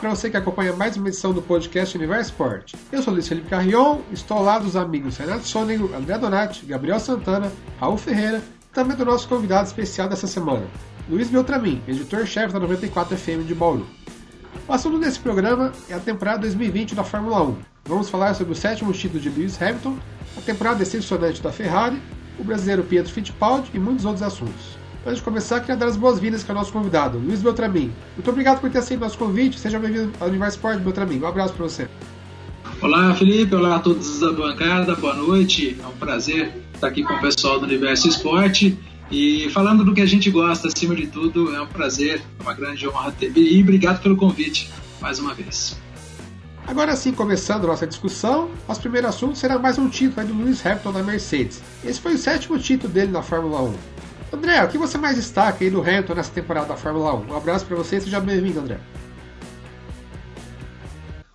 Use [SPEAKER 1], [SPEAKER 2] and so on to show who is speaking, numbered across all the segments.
[SPEAKER 1] para você que acompanha mais uma edição do podcast Universo Sport. Eu sou Luiz Felipe Carrion, estou lado dos amigos Renato Sônego, André Donati, Gabriel Santana, Raul Ferreira e também do nosso convidado especial dessa semana, Luiz Beltramin, editor-chefe da 94 FM de Bauru. O assunto desse programa é a temporada 2020 da Fórmula 1. Vamos falar sobre o sétimo título de Lewis Hamilton, a temporada decepcionante da Ferrari, o brasileiro Pietro Fittipaldi e muitos outros assuntos. Antes de começar, queria dar as boas-vindas para o nosso convidado, Luiz Beltramin. Muito obrigado por ter aceito nosso convite. Seja bem-vindo ao Universo Sport, Beltramin. Um abraço para você.
[SPEAKER 2] Olá, Felipe. Olá a todos da bancada. Boa noite. É um prazer estar aqui com o pessoal do Universo Esporte. E falando do que a gente gosta, acima de tudo, é um prazer, é uma grande honra ter. E obrigado pelo convite, mais uma vez.
[SPEAKER 1] Agora sim, começando nossa discussão, nosso primeiro assunto será mais um título do Lewis Hamilton da Mercedes. Esse foi o sétimo título dele na Fórmula 1. André, o que você mais destaca aí do Hamilton nessa temporada da Fórmula 1? Um abraço para você e seja bem-vindo, André.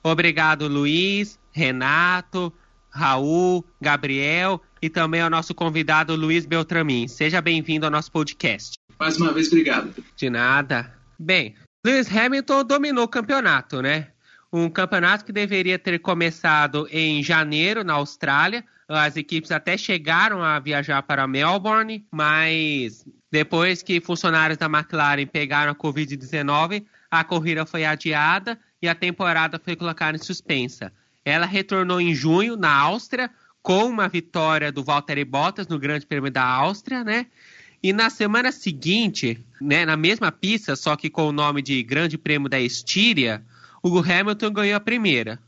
[SPEAKER 3] Obrigado, Luiz, Renato, Raul, Gabriel e também ao nosso convidado Luiz Beltramin. Seja bem-vindo ao nosso podcast.
[SPEAKER 2] Mais uma vez, obrigado.
[SPEAKER 3] De nada. Bem, Lewis Hamilton dominou o campeonato, né? Um campeonato que deveria ter começado em janeiro na Austrália, as equipes até chegaram a viajar para Melbourne, mas depois que funcionários da McLaren pegaram a Covid-19, a corrida foi adiada e a temporada foi colocada em suspensa. Ela retornou em junho na Áustria com uma vitória do Valtteri Bottas no Grande Prêmio da Áustria, né? E na semana seguinte, né, na mesma pista, só que com o nome de Grande Prêmio da Estíria, o Hamilton ganhou a primeira.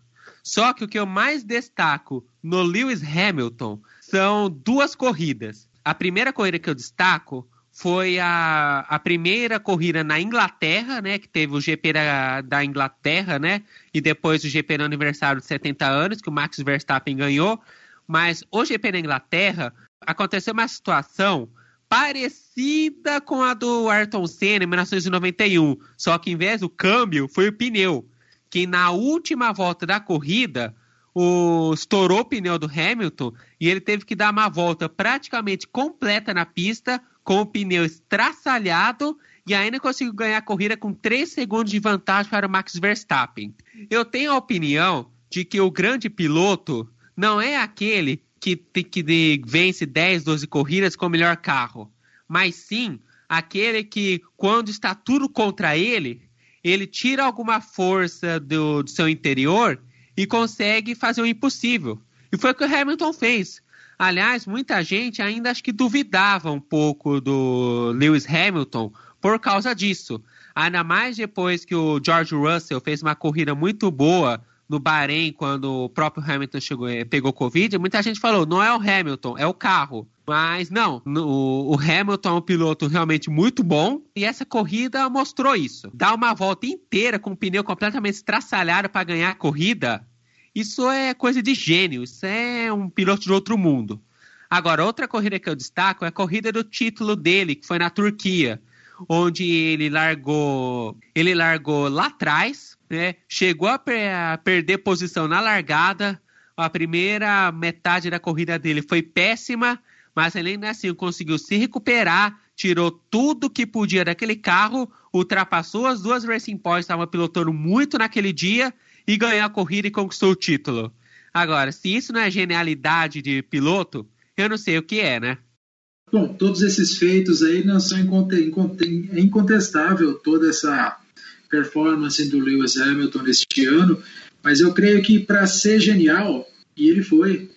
[SPEAKER 3] Só que o que eu mais destaco no Lewis Hamilton são duas corridas. A primeira corrida que eu destaco foi a, a primeira corrida na Inglaterra, né? Que teve o GP da, da Inglaterra, né? E depois o GP no aniversário de 70 anos, que o Max Verstappen ganhou. Mas o GP na Inglaterra aconteceu uma situação parecida com a do Ayrton Senna em 1991. Só que em vez do câmbio, foi o pneu que na última volta da corrida o, estourou o pneu do Hamilton e ele teve que dar uma volta praticamente completa na pista com o pneu estraçalhado e ainda conseguiu ganhar a corrida com 3 segundos de vantagem para o Max Verstappen. Eu tenho a opinião de que o grande piloto não é aquele que, que vence 10, 12 corridas com o melhor carro, mas sim aquele que, quando está tudo contra ele, ele tira alguma força do, do seu interior e consegue fazer o impossível. E foi o que o Hamilton fez. Aliás, muita gente ainda acho que duvidava um pouco do Lewis Hamilton por causa disso. Ainda mais depois que o George Russell fez uma corrida muito boa no Bahrein, quando o próprio Hamilton chegou, pegou Covid, muita gente falou: não é o Hamilton, é o carro. Mas não, o, o Hamilton é um piloto realmente muito bom e essa corrida mostrou isso. Dar uma volta inteira com o pneu completamente estraçalhado para ganhar a corrida, isso é coisa de gênio, isso é um piloto de outro mundo. Agora, outra corrida que eu destaco é a corrida do título dele, que foi na Turquia, onde ele largou, ele largou lá atrás, né? Chegou a, per a perder posição na largada. A primeira metade da corrida dele foi péssima mas ele assim conseguiu se recuperar, tirou tudo que podia daquele carro, ultrapassou as duas Racing Points, estava pilotando muito naquele dia e ganhou a corrida e conquistou o título. Agora, se isso não é genialidade de piloto, eu não sei o que é, né?
[SPEAKER 2] Bom, todos esses feitos aí não são incontestável toda essa performance do Lewis Hamilton neste ano, mas eu creio que para ser genial, e ele foi,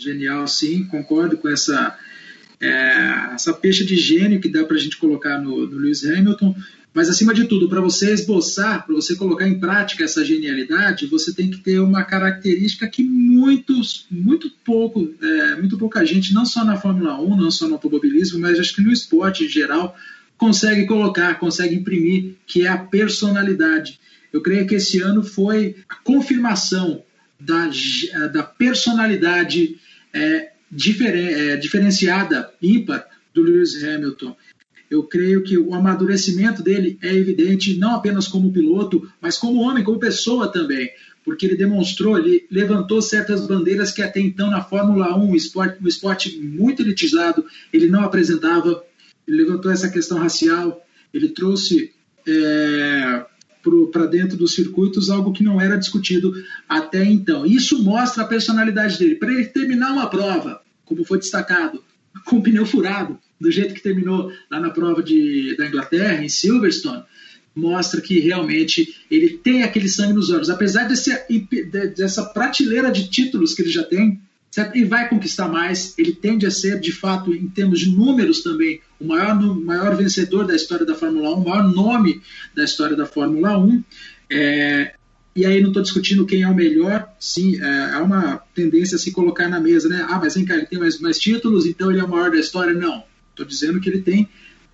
[SPEAKER 2] Genial, sim, concordo com essa, é, essa peixe de gênio que dá para a gente colocar no, no Lewis Hamilton. Mas, acima de tudo, para você esboçar, para você colocar em prática essa genialidade, você tem que ter uma característica que muitos, muito pouco, é, muito pouca gente, não só na Fórmula 1, não só no automobilismo, mas acho que no esporte em geral, consegue colocar, consegue imprimir, que é a personalidade. Eu creio que esse ano foi a confirmação da, da personalidade é, diferen, é, diferenciada, ímpar, do Lewis Hamilton. Eu creio que o amadurecimento dele é evidente, não apenas como piloto, mas como homem, como pessoa também, porque ele demonstrou, ele levantou certas bandeiras que até então na Fórmula 1, um esporte, um esporte muito elitizado, ele não apresentava. Ele levantou essa questão racial, ele trouxe é, para dentro dos circuitos, algo que não era discutido até então. Isso mostra a personalidade dele. Para ele terminar uma prova, como foi destacado, com o pneu furado, do jeito que terminou lá na prova de, da Inglaterra, em Silverstone, mostra que realmente ele tem aquele sangue nos olhos. Apesar desse, dessa prateleira de títulos que ele já tem, certo? e vai conquistar mais, ele tende a ser, de fato, em termos de números também, o maior, maior vencedor da história da Fórmula 1, o maior nome da história da Fórmula 1. É, e aí não estou discutindo quem é o melhor, sim, é, há uma tendência a se colocar na mesa, né? Ah, mas vem cá, ele tem mais, mais títulos, então ele é o maior da história. Não, estou dizendo que ele tem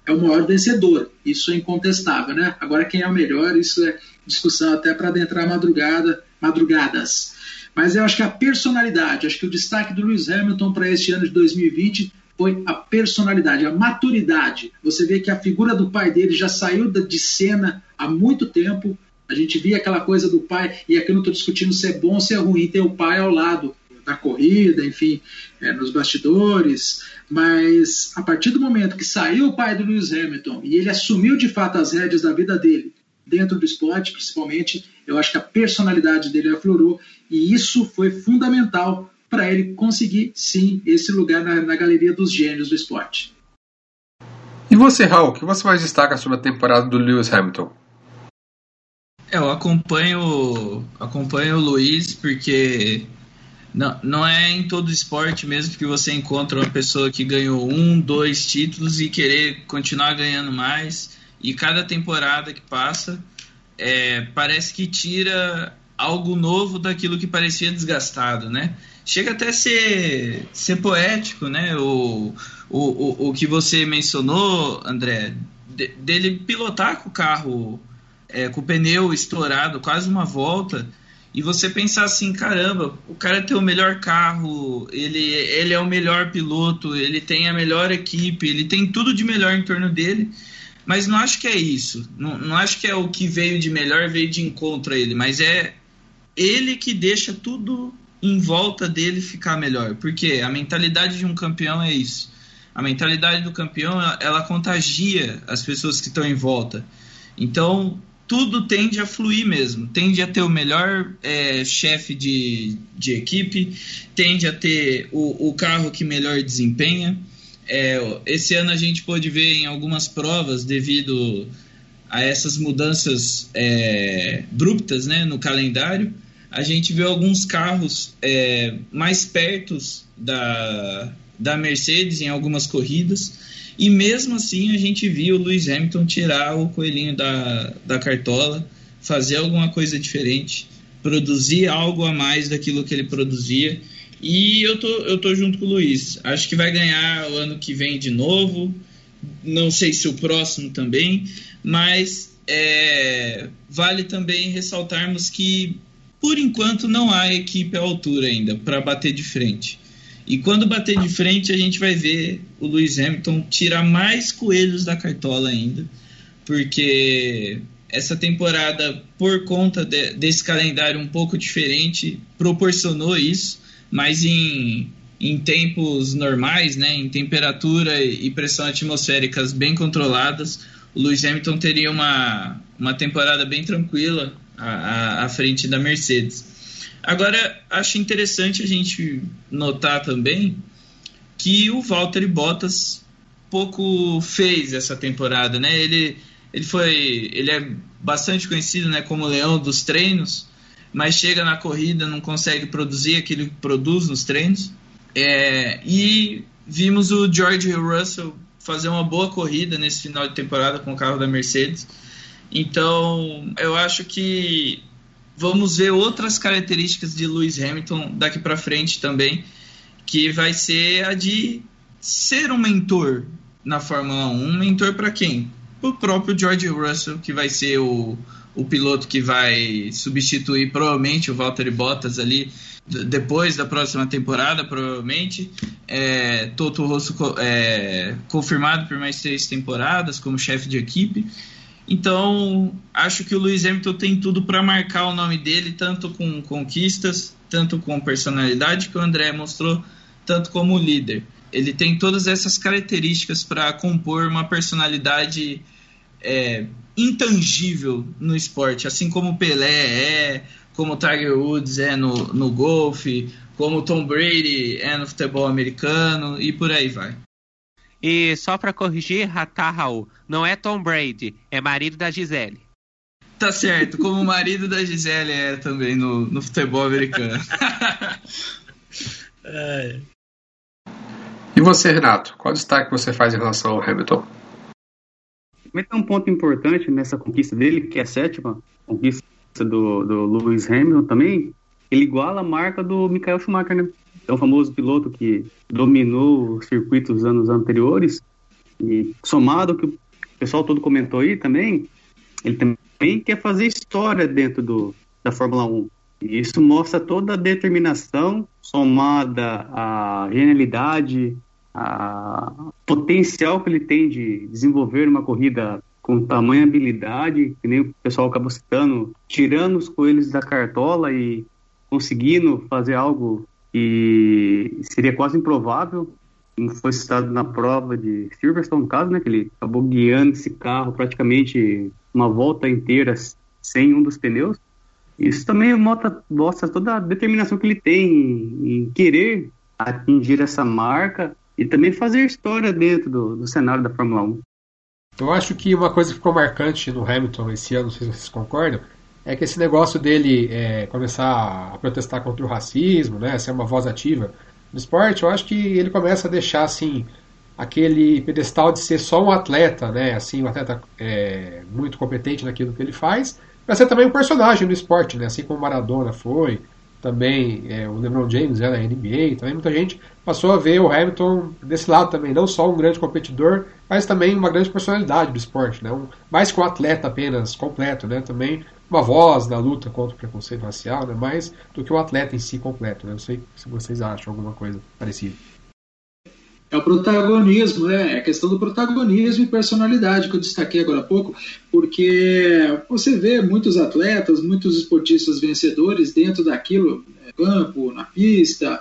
[SPEAKER 2] é o maior vencedor, isso é incontestável, né? Agora quem é o melhor, isso é discussão até para adentrar madrugada, madrugadas. Mas eu acho que a personalidade, acho que o destaque do Lewis Hamilton para este ano de 2020 foi a personalidade, a maturidade. Você vê que a figura do pai dele já saiu de cena há muito tempo. A gente via aquela coisa do pai, e aqui eu não estou discutindo se é bom ou se é ruim ter o pai ao lado na corrida, enfim, é, nos bastidores, mas a partir do momento que saiu o pai do Lewis Hamilton e ele assumiu de fato as rédeas da vida dele, dentro do esporte principalmente, eu acho que a personalidade dele aflorou e isso foi fundamental para ele conseguir, sim, esse lugar na, na galeria dos gênios do esporte.
[SPEAKER 1] E você, Raul, o que você mais destaca sobre a temporada do Lewis Hamilton?
[SPEAKER 4] É, eu acompanho, acompanho o Luiz porque não, não é em todo esporte mesmo que você encontra uma pessoa que ganhou um, dois títulos e querer continuar ganhando mais. E cada temporada que passa é, parece que tira algo novo daquilo que parecia desgastado, né? Chega até a ser, ser poético, né? O, o, o, o que você mencionou, André, de, dele pilotar com o carro é, com o pneu estourado quase uma volta e você pensar assim, caramba, o cara tem o melhor carro, ele, ele é o melhor piloto, ele tem a melhor equipe, ele tem tudo de melhor em torno dele, mas não acho que é isso. Não, não acho que é o que veio de melhor, veio de encontro a ele, mas é ele que deixa tudo em volta dele ficar melhor. Porque a mentalidade de um campeão é isso. A mentalidade do campeão, ela, ela contagia as pessoas que estão em volta. Então, tudo tende a fluir mesmo. Tende a ter o melhor é, chefe de, de equipe, tende a ter o, o carro que melhor desempenha. É, esse ano a gente pôde ver em algumas provas, devido a essas mudanças é, abruptas né, no calendário, a gente viu alguns carros é, mais perto da, da Mercedes em algumas corridas e mesmo assim a gente viu o Lewis Hamilton tirar o coelhinho da, da cartola, fazer alguma coisa diferente, produzir algo a mais daquilo que ele produzia. E eu tô, eu tô junto com o Luiz. Acho que vai ganhar o ano que vem de novo. Não sei se o próximo também, mas é, vale também ressaltarmos que por enquanto não há equipe à altura ainda para bater de frente. E quando bater de frente, a gente vai ver o Lewis Hamilton tirar mais coelhos da cartola ainda, porque essa temporada, por conta de, desse calendário um pouco diferente, proporcionou isso, mas em, em tempos normais, né, em temperatura e pressão atmosféricas bem controladas, o Lewis Hamilton teria uma, uma temporada bem tranquila à, à, frente da Mercedes. Agora, acho interessante a gente notar também que o Valtteri Bottas pouco fez essa temporada, né? Ele, ele foi, ele é bastante conhecido, né, como leão dos treinos, mas chega na corrida não consegue produzir aquilo que produz nos treinos. É, e vimos o George Russell fazer uma boa corrida nesse final de temporada com o carro da Mercedes. Então, eu acho que vamos ver outras características de Lewis Hamilton daqui para frente também, que vai ser a de ser um mentor na Fórmula 1. Um mentor para quem? O próprio George Russell, que vai ser o, o piloto que vai substituir provavelmente o Valtteri Bottas ali depois da próxima temporada, provavelmente. É, Toto Rosso é, confirmado por mais três temporadas como chefe de equipe. Então, acho que o Lewis Hamilton tem tudo para marcar o nome dele, tanto com conquistas, tanto com personalidade, que o André mostrou, tanto como líder. Ele tem todas essas características para compor uma personalidade
[SPEAKER 5] é, intangível no esporte, assim como o Pelé é, como o Tiger Woods é no, no golfe, como o Tom Brady é no futebol americano e por aí vai.
[SPEAKER 3] E só para corrigir, tá, Raul, não é Tom Brady, é marido da Gisele.
[SPEAKER 5] Tá certo, como o marido da Gisele é também no, no futebol americano.
[SPEAKER 1] é. E você, Renato, qual destaque você faz em relação ao Hamilton?
[SPEAKER 6] Também tem um ponto importante nessa conquista dele, que é a sétima conquista do, do Lewis Hamilton também. Ele iguala a marca do Michael Schumacher, né? É um famoso piloto que dominou os circuitos anos anteriores. E somado ao que o pessoal todo comentou aí também, ele também quer fazer história dentro do, da Fórmula 1. E isso mostra toda a determinação somada à genialidade, a potencial que ele tem de desenvolver uma corrida com tamanha habilidade, que nem o pessoal acabou citando, tirando os coelhos da cartola e conseguindo fazer algo que seria quase improvável, como foi citado na prova de Silverstone, no caso, né, que ele acabou guiando esse carro praticamente uma volta inteira sem um dos pneus. Isso também mostra, mostra toda a determinação que ele tem em, em querer atingir essa marca e também fazer história dentro do, do cenário da Fórmula 1.
[SPEAKER 1] Eu acho que uma coisa que ficou marcante no Hamilton esse ano, não sei se vocês concordam, é que esse negócio dele é, começar a protestar contra o racismo, né, ser uma voz ativa no esporte, eu acho que ele começa a deixar assim aquele pedestal de ser só um atleta, né, assim, um atleta é, muito competente naquilo que ele faz, para ser também um personagem no esporte, né, assim como Maradona foi, também é, o LeBron James é na NBA, também muita gente passou a ver o Hamilton desse lado também, não só um grande competidor, mas também uma grande personalidade do esporte, né? Um, mais que um atleta apenas completo, né? Também uma voz na luta contra o preconceito racial, né? Mais do que um atleta em si completo, né? Não sei se vocês acham alguma coisa parecida.
[SPEAKER 2] É o protagonismo, né? É a questão do protagonismo e personalidade que eu destaquei agora há pouco, porque você vê muitos atletas, muitos esportistas vencedores dentro daquilo, né, campo, na pista,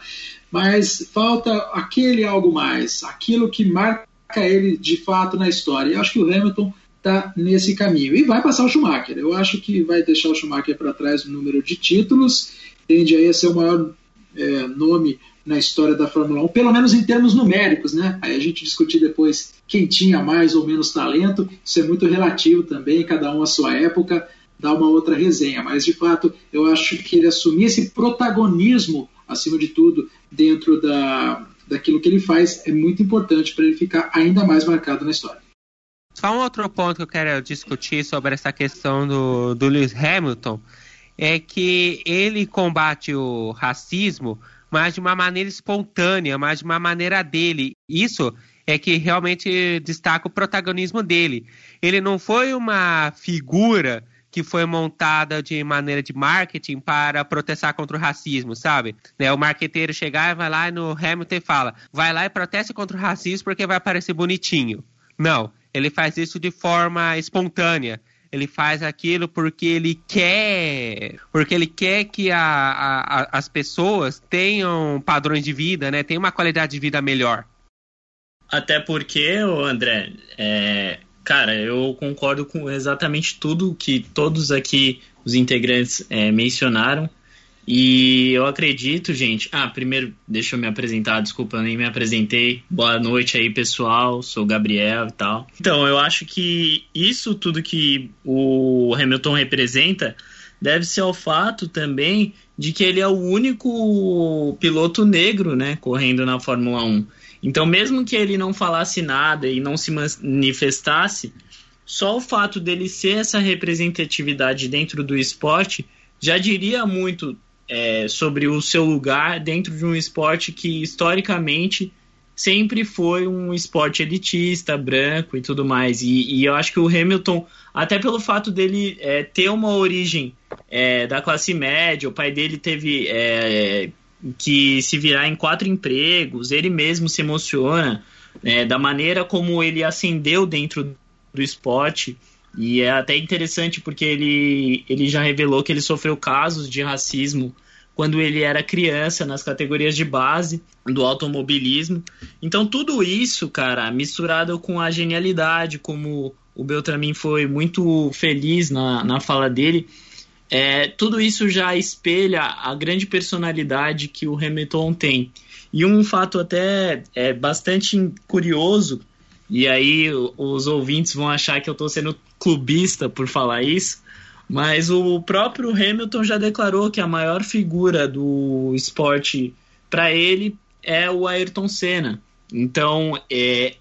[SPEAKER 2] mas falta aquele algo mais, aquilo que marca ele de fato na história. E acho que o Hamilton está nesse caminho. E vai passar o Schumacher. Eu acho que vai deixar o Schumacher para trás no número de títulos, tende aí a ser o maior é, nome na história da Fórmula 1, pelo menos em termos numéricos, né? Aí a gente discutir depois quem tinha mais ou menos talento, isso é muito relativo também, cada um a sua época, dá uma outra resenha, mas de fato eu acho que ele assumir esse protagonismo, acima de tudo, dentro da, daquilo que ele faz, é muito importante para ele ficar ainda mais marcado na história.
[SPEAKER 3] Só um outro ponto que eu quero discutir sobre essa questão do, do Lewis Hamilton é que ele combate o racismo mas de uma maneira espontânea, mas de uma maneira dele. Isso é que realmente destaca o protagonismo dele. Ele não foi uma figura que foi montada de maneira de marketing para protestar contra o racismo, sabe? Né, o marqueteiro chegar e vai lá no Hamilton e fala: vai lá e proteste contra o racismo porque vai parecer bonitinho. Não, ele faz isso de forma espontânea ele faz aquilo porque ele quer, porque ele quer que a, a, as pessoas tenham padrões de vida, né? Tenham uma qualidade de vida melhor.
[SPEAKER 5] Até porque, André, é, cara, eu concordo com exatamente tudo que todos aqui os integrantes é, mencionaram. E eu acredito, gente. Ah, primeiro, deixa eu me apresentar, desculpa, eu nem me apresentei. Boa noite aí, pessoal. Sou o Gabriel e tal. Então, eu acho que isso tudo que o Hamilton representa deve ser ao fato também de que ele é o único piloto negro, né, correndo na Fórmula 1. Então, mesmo que ele não falasse nada e não se manifestasse, só o fato dele ser essa representatividade dentro do esporte já diria muito é, sobre o seu lugar dentro de um esporte que historicamente sempre foi um esporte elitista, branco e tudo mais. E, e eu acho que o Hamilton, até pelo fato dele é, ter uma origem é, da classe média, o pai dele teve é, que se virar em quatro empregos, ele mesmo se emociona é, da maneira como ele ascendeu dentro do esporte. E é até interessante porque ele, ele já revelou que ele sofreu casos de racismo quando ele era criança, nas categorias de base do automobilismo. Então, tudo isso, cara, misturado com a genialidade, como o Beltramin foi muito feliz na, na fala dele. É, tudo isso já espelha a grande personalidade que o Hamilton tem. E um fato até é, bastante curioso, e aí os ouvintes vão achar que eu estou sendo clubista por falar isso, mas o próprio Hamilton já declarou que a maior figura do esporte para ele é o Ayrton Senna. Então, é,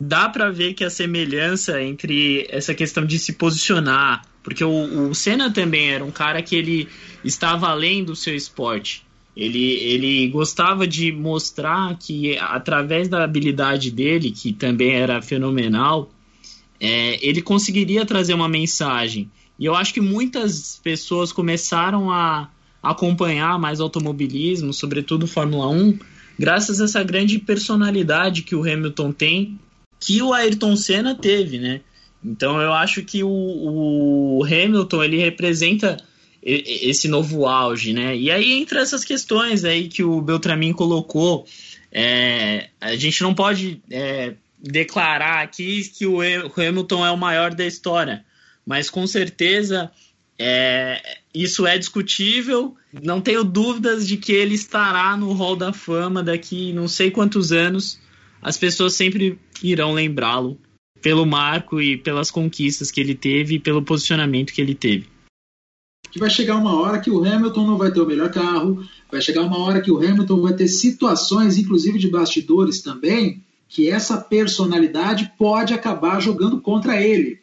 [SPEAKER 5] dá para ver que a semelhança entre essa questão de se posicionar, porque o, o Senna também era um cara que ele estava além do seu esporte. Ele, ele gostava de mostrar que, através da habilidade dele, que também era fenomenal, é, ele conseguiria trazer uma mensagem. E eu acho que muitas pessoas começaram a acompanhar mais automobilismo, sobretudo Fórmula 1, graças a essa grande personalidade que o Hamilton tem, que o Ayrton Senna teve, né? Então eu acho que o, o Hamilton ele representa esse novo auge, né? E aí entra essas questões aí que o Beltramin colocou. É, a gente não pode é, declarar aqui que o Hamilton é o maior da história, mas com certeza é, isso é discutível. Não tenho dúvidas de que ele estará no Hall da Fama daqui não sei quantos anos. As pessoas sempre irão lembrá-lo pelo marco e pelas conquistas que ele teve e pelo posicionamento que ele teve.
[SPEAKER 2] Que vai chegar uma hora que o Hamilton não vai ter o melhor carro, vai chegar uma hora que o Hamilton vai ter situações, inclusive de bastidores também, que essa personalidade pode acabar jogando contra ele.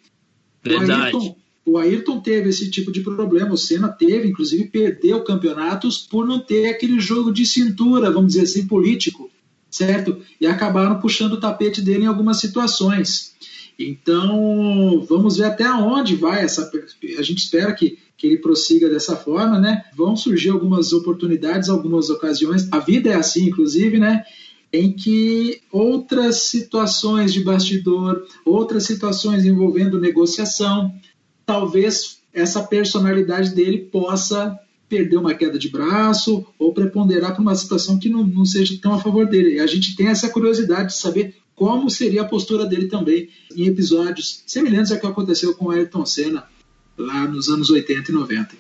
[SPEAKER 5] Verdade. O Ayrton,
[SPEAKER 2] o Ayrton teve esse tipo de problema, o Senna teve, inclusive perdeu campeonatos por não ter aquele jogo de cintura, vamos dizer assim, político, certo? E acabaram puxando o tapete dele em algumas situações. Então, vamos ver até onde vai essa. A gente espera que, que ele prossiga dessa forma, né? Vão surgir algumas oportunidades, algumas ocasiões. A vida é assim, inclusive, né? Em que outras situações de bastidor, outras situações envolvendo negociação, talvez essa personalidade dele possa perder uma queda de braço ou preponderar para uma situação que não, não seja tão a favor dele. E a gente tem essa curiosidade de saber como seria a postura dele também em episódios semelhantes ao que aconteceu com Ayrton Senna lá nos anos 80 e 90.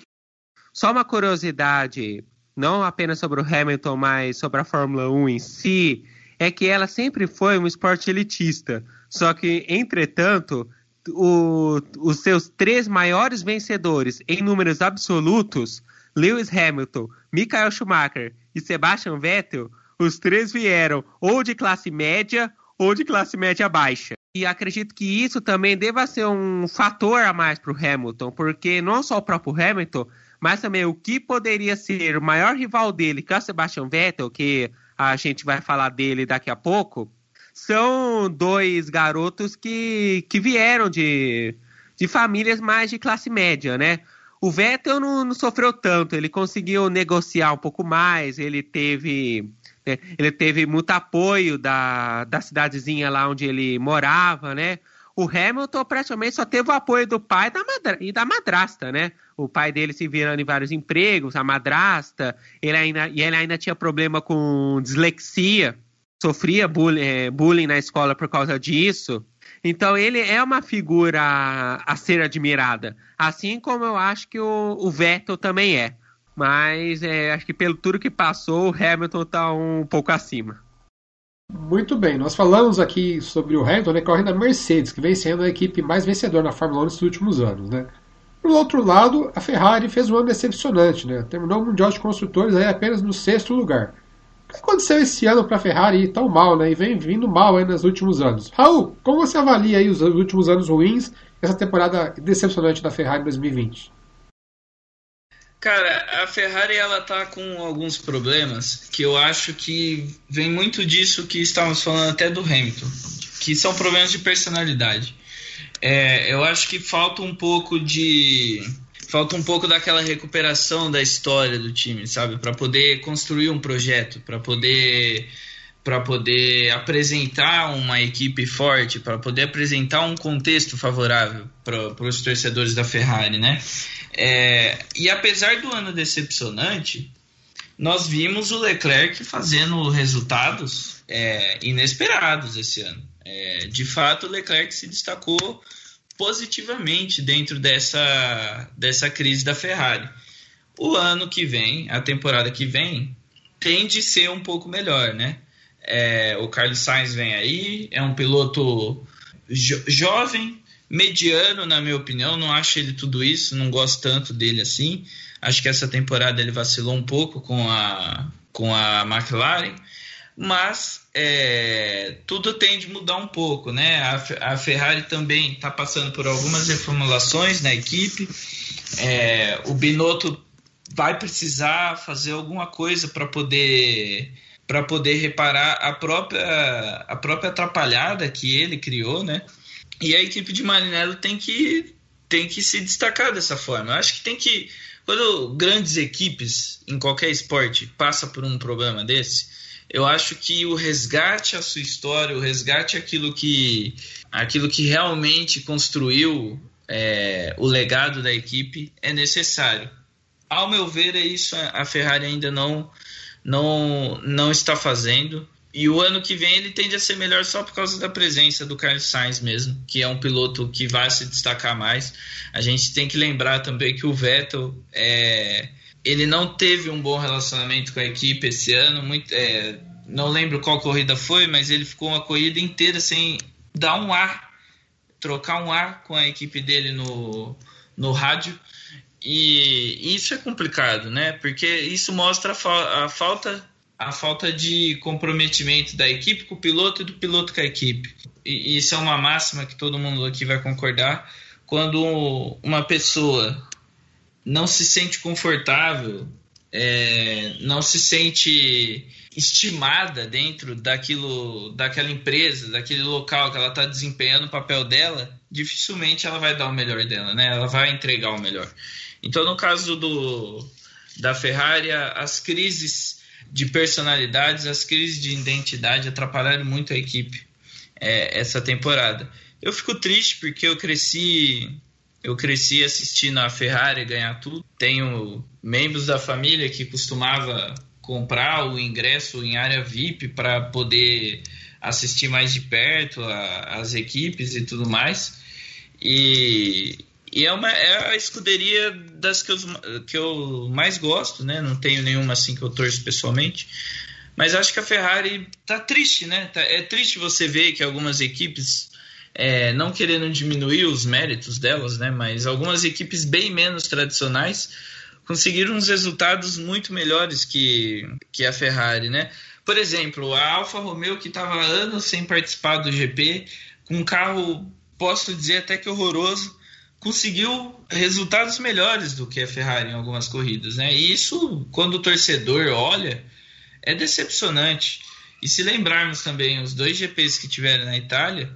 [SPEAKER 3] Só uma curiosidade, não apenas sobre o Hamilton, mas sobre a Fórmula 1 em si, é que ela sempre foi um esporte elitista. Só que, entretanto, o, os seus três maiores vencedores em números absolutos, Lewis Hamilton, Michael Schumacher e Sebastian Vettel, os três vieram ou de classe média ou de classe média baixa. E acredito que isso também deva ser um fator a mais para o Hamilton, porque não só o próprio Hamilton, mas também o que poderia ser o maior rival dele, que é o Sebastian Vettel, que a gente vai falar dele daqui a pouco, são dois garotos que, que vieram de, de famílias mais de classe média, né? O Vettel não, não sofreu tanto, ele conseguiu negociar um pouco mais, ele teve né? Ele teve muito apoio da, da cidadezinha lá onde ele morava, né? O Hamilton praticamente só teve o apoio do pai da e da madrasta, né? O pai dele se virando em vários empregos, a madrasta, ele ainda, e ele ainda tinha problema com dislexia, sofria bullying, é, bullying na escola por causa disso. Então ele é uma figura a, a ser admirada, assim como eu acho que o, o Vettel também é. Mas é, acho que pelo tudo que passou, o Hamilton está um pouco acima.
[SPEAKER 1] Muito bem, nós falamos aqui sobre o Hamilton né, correndo a Mercedes, que vem sendo a equipe mais vencedora na Fórmula 1 nos últimos anos. Né? Por outro lado, a Ferrari fez um ano decepcionante, né? terminou o Mundial de Construtores aí apenas no sexto lugar. O que aconteceu esse ano para a Ferrari ir tão mal, né? E vem vindo mal aí nos últimos anos. Raul, como você avalia aí os últimos anos ruins essa temporada decepcionante da Ferrari 2020?
[SPEAKER 5] Cara, a Ferrari ela tá com alguns problemas que eu acho que vem muito disso que estávamos falando até do Hamilton, que são problemas de personalidade. É, eu acho que falta um pouco de falta um pouco daquela recuperação da história do time, sabe, para poder construir um projeto, para poder para poder apresentar uma equipe forte, para poder apresentar um contexto favorável para os torcedores da Ferrari, né? É, e apesar do ano decepcionante, nós vimos o Leclerc fazendo resultados é, inesperados esse ano. É, de fato, o Leclerc se destacou
[SPEAKER 4] positivamente dentro dessa, dessa crise da Ferrari. O ano que vem, a temporada que vem, tende a ser um pouco melhor, né? É, o Carlos Sainz vem aí, é um piloto jo jovem, mediano, na minha opinião. Não acho ele tudo isso, não gosto tanto dele assim. Acho que essa temporada ele vacilou um pouco com a, com a McLaren, mas é, tudo tende a mudar um pouco, né? A, a Ferrari também está passando por algumas reformulações na equipe. É, o Binotto vai precisar fazer alguma coisa para poder para poder reparar a própria a própria atrapalhada que ele criou, né? E a equipe de Marinello tem que tem que se destacar dessa forma. Eu acho que tem que quando grandes equipes em qualquer esporte passa por um problema desse, eu acho que o resgate à sua história, o resgate àquilo que aquilo que realmente construiu é, o legado da equipe é necessário. Ao meu ver, é isso a Ferrari ainda não não não está fazendo. E o ano que vem ele tende a ser melhor só por causa da presença do Carlos Sainz mesmo, que é um piloto que vai se destacar mais. A gente tem que lembrar também que o Vettel é, ele não teve um bom relacionamento com a equipe esse ano. Muito, é, não lembro qual corrida foi, mas ele ficou uma corrida inteira sem dar um ar, trocar um ar com a equipe dele no, no rádio. E isso é complicado, né? Porque isso mostra a, fa a falta a falta de comprometimento da equipe com o piloto e do piloto com a equipe. E isso é uma máxima que todo mundo aqui vai concordar. Quando uma pessoa não se sente confortável, é, não se sente estimada dentro daquilo, daquela empresa, daquele local que ela está desempenhando o papel dela, dificilmente ela vai dar o melhor dela, né? Ela vai entregar o melhor. Então, no caso do, da Ferrari, as crises de personalidades, as crises de identidade atrapalharam muito a equipe é, essa temporada. Eu fico triste porque eu cresci eu cresci assistindo a Ferrari ganhar tudo. Tenho membros da família que costumava comprar o ingresso em área VIP para poder assistir mais de perto a, as equipes e tudo mais. E, e é, uma, é a escuderia das que eu, que eu mais gosto, né? Não tenho nenhuma assim que eu torço pessoalmente. Mas acho que a Ferrari tá triste, né? Tá, é triste você ver que algumas equipes, é, não querendo diminuir os méritos delas, né? Mas algumas equipes bem menos tradicionais conseguiram uns resultados muito melhores que, que a Ferrari, né? Por exemplo, a Alfa Romeo, que estava anos sem participar do GP, com um carro, posso dizer até que horroroso, conseguiu resultados melhores do que a Ferrari em algumas corridas, né? E isso, quando o torcedor olha, é decepcionante. E se lembrarmos também os dois GPs que tiveram na Itália,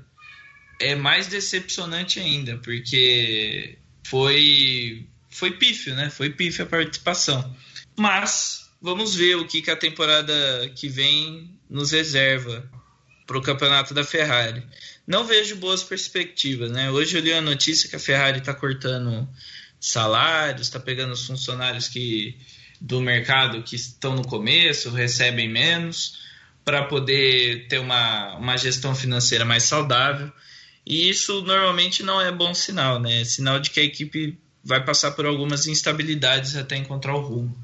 [SPEAKER 4] é mais decepcionante ainda, porque foi foi pífio, né? Foi pífio a participação. Mas vamos ver o que, que a temporada que vem nos reserva para o campeonato da Ferrari não vejo boas perspectivas, né? Hoje eu li a notícia que a Ferrari está cortando salários, está pegando os funcionários que do mercado que estão no começo, recebem menos, para poder ter uma, uma gestão financeira mais saudável. E isso normalmente não é bom sinal, né? É sinal de que a equipe vai passar por algumas instabilidades até encontrar o rumo.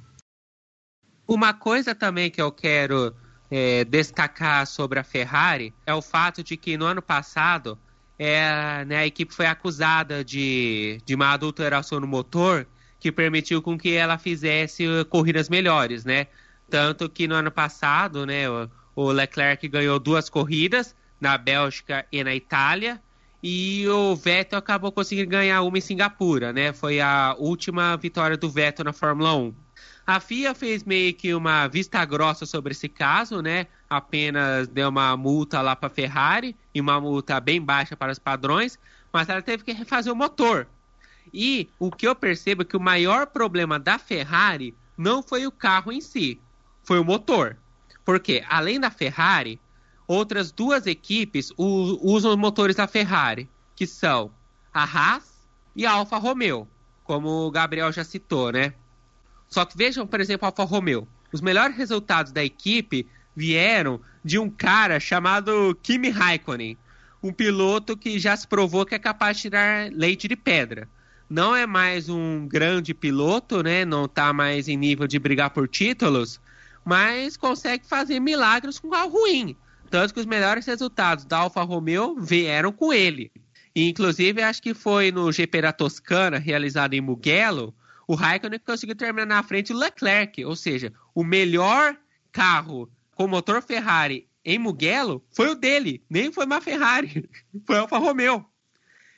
[SPEAKER 3] Uma coisa também que eu quero é, destacar sobre a Ferrari é o fato de que no ano passado é, né, a equipe foi acusada de, de uma adulteração no motor que permitiu com que ela fizesse corridas melhores, né? Tanto que no ano passado, né, o, o Leclerc ganhou duas corridas na Bélgica e na Itália e o Vettel acabou conseguindo ganhar uma em Singapura, né? Foi a última vitória do Vettel na Fórmula 1. A FIA fez meio que uma vista grossa sobre esse caso, né? Apenas deu uma multa lá para a Ferrari e uma multa bem baixa para os padrões, mas ela teve que refazer o motor. E o que eu percebo é que o maior problema da Ferrari não foi o carro em si, foi o motor. Porque além da Ferrari, outras duas equipes usam os motores da Ferrari, que são a Haas e a Alfa Romeo, como o Gabriel já citou, né? Só que vejam, por exemplo, a Alfa Romeo. Os melhores resultados da equipe vieram de um cara chamado Kimi Raikkonen. um piloto que já se provou que é capaz de tirar leite de pedra. Não é mais um grande piloto, né? Não está mais em nível de brigar por títulos, mas consegue fazer milagres com carro ruim. Tanto que os melhores resultados da Alfa Romeo vieram com ele. E, inclusive, acho que foi no GP da Toscana, realizado em Mugello, o Raikkonen conseguiu terminar na frente do Leclerc. Ou seja, o melhor carro com motor Ferrari em Mugello foi o dele, nem foi uma Ferrari, foi Alfa Romeo.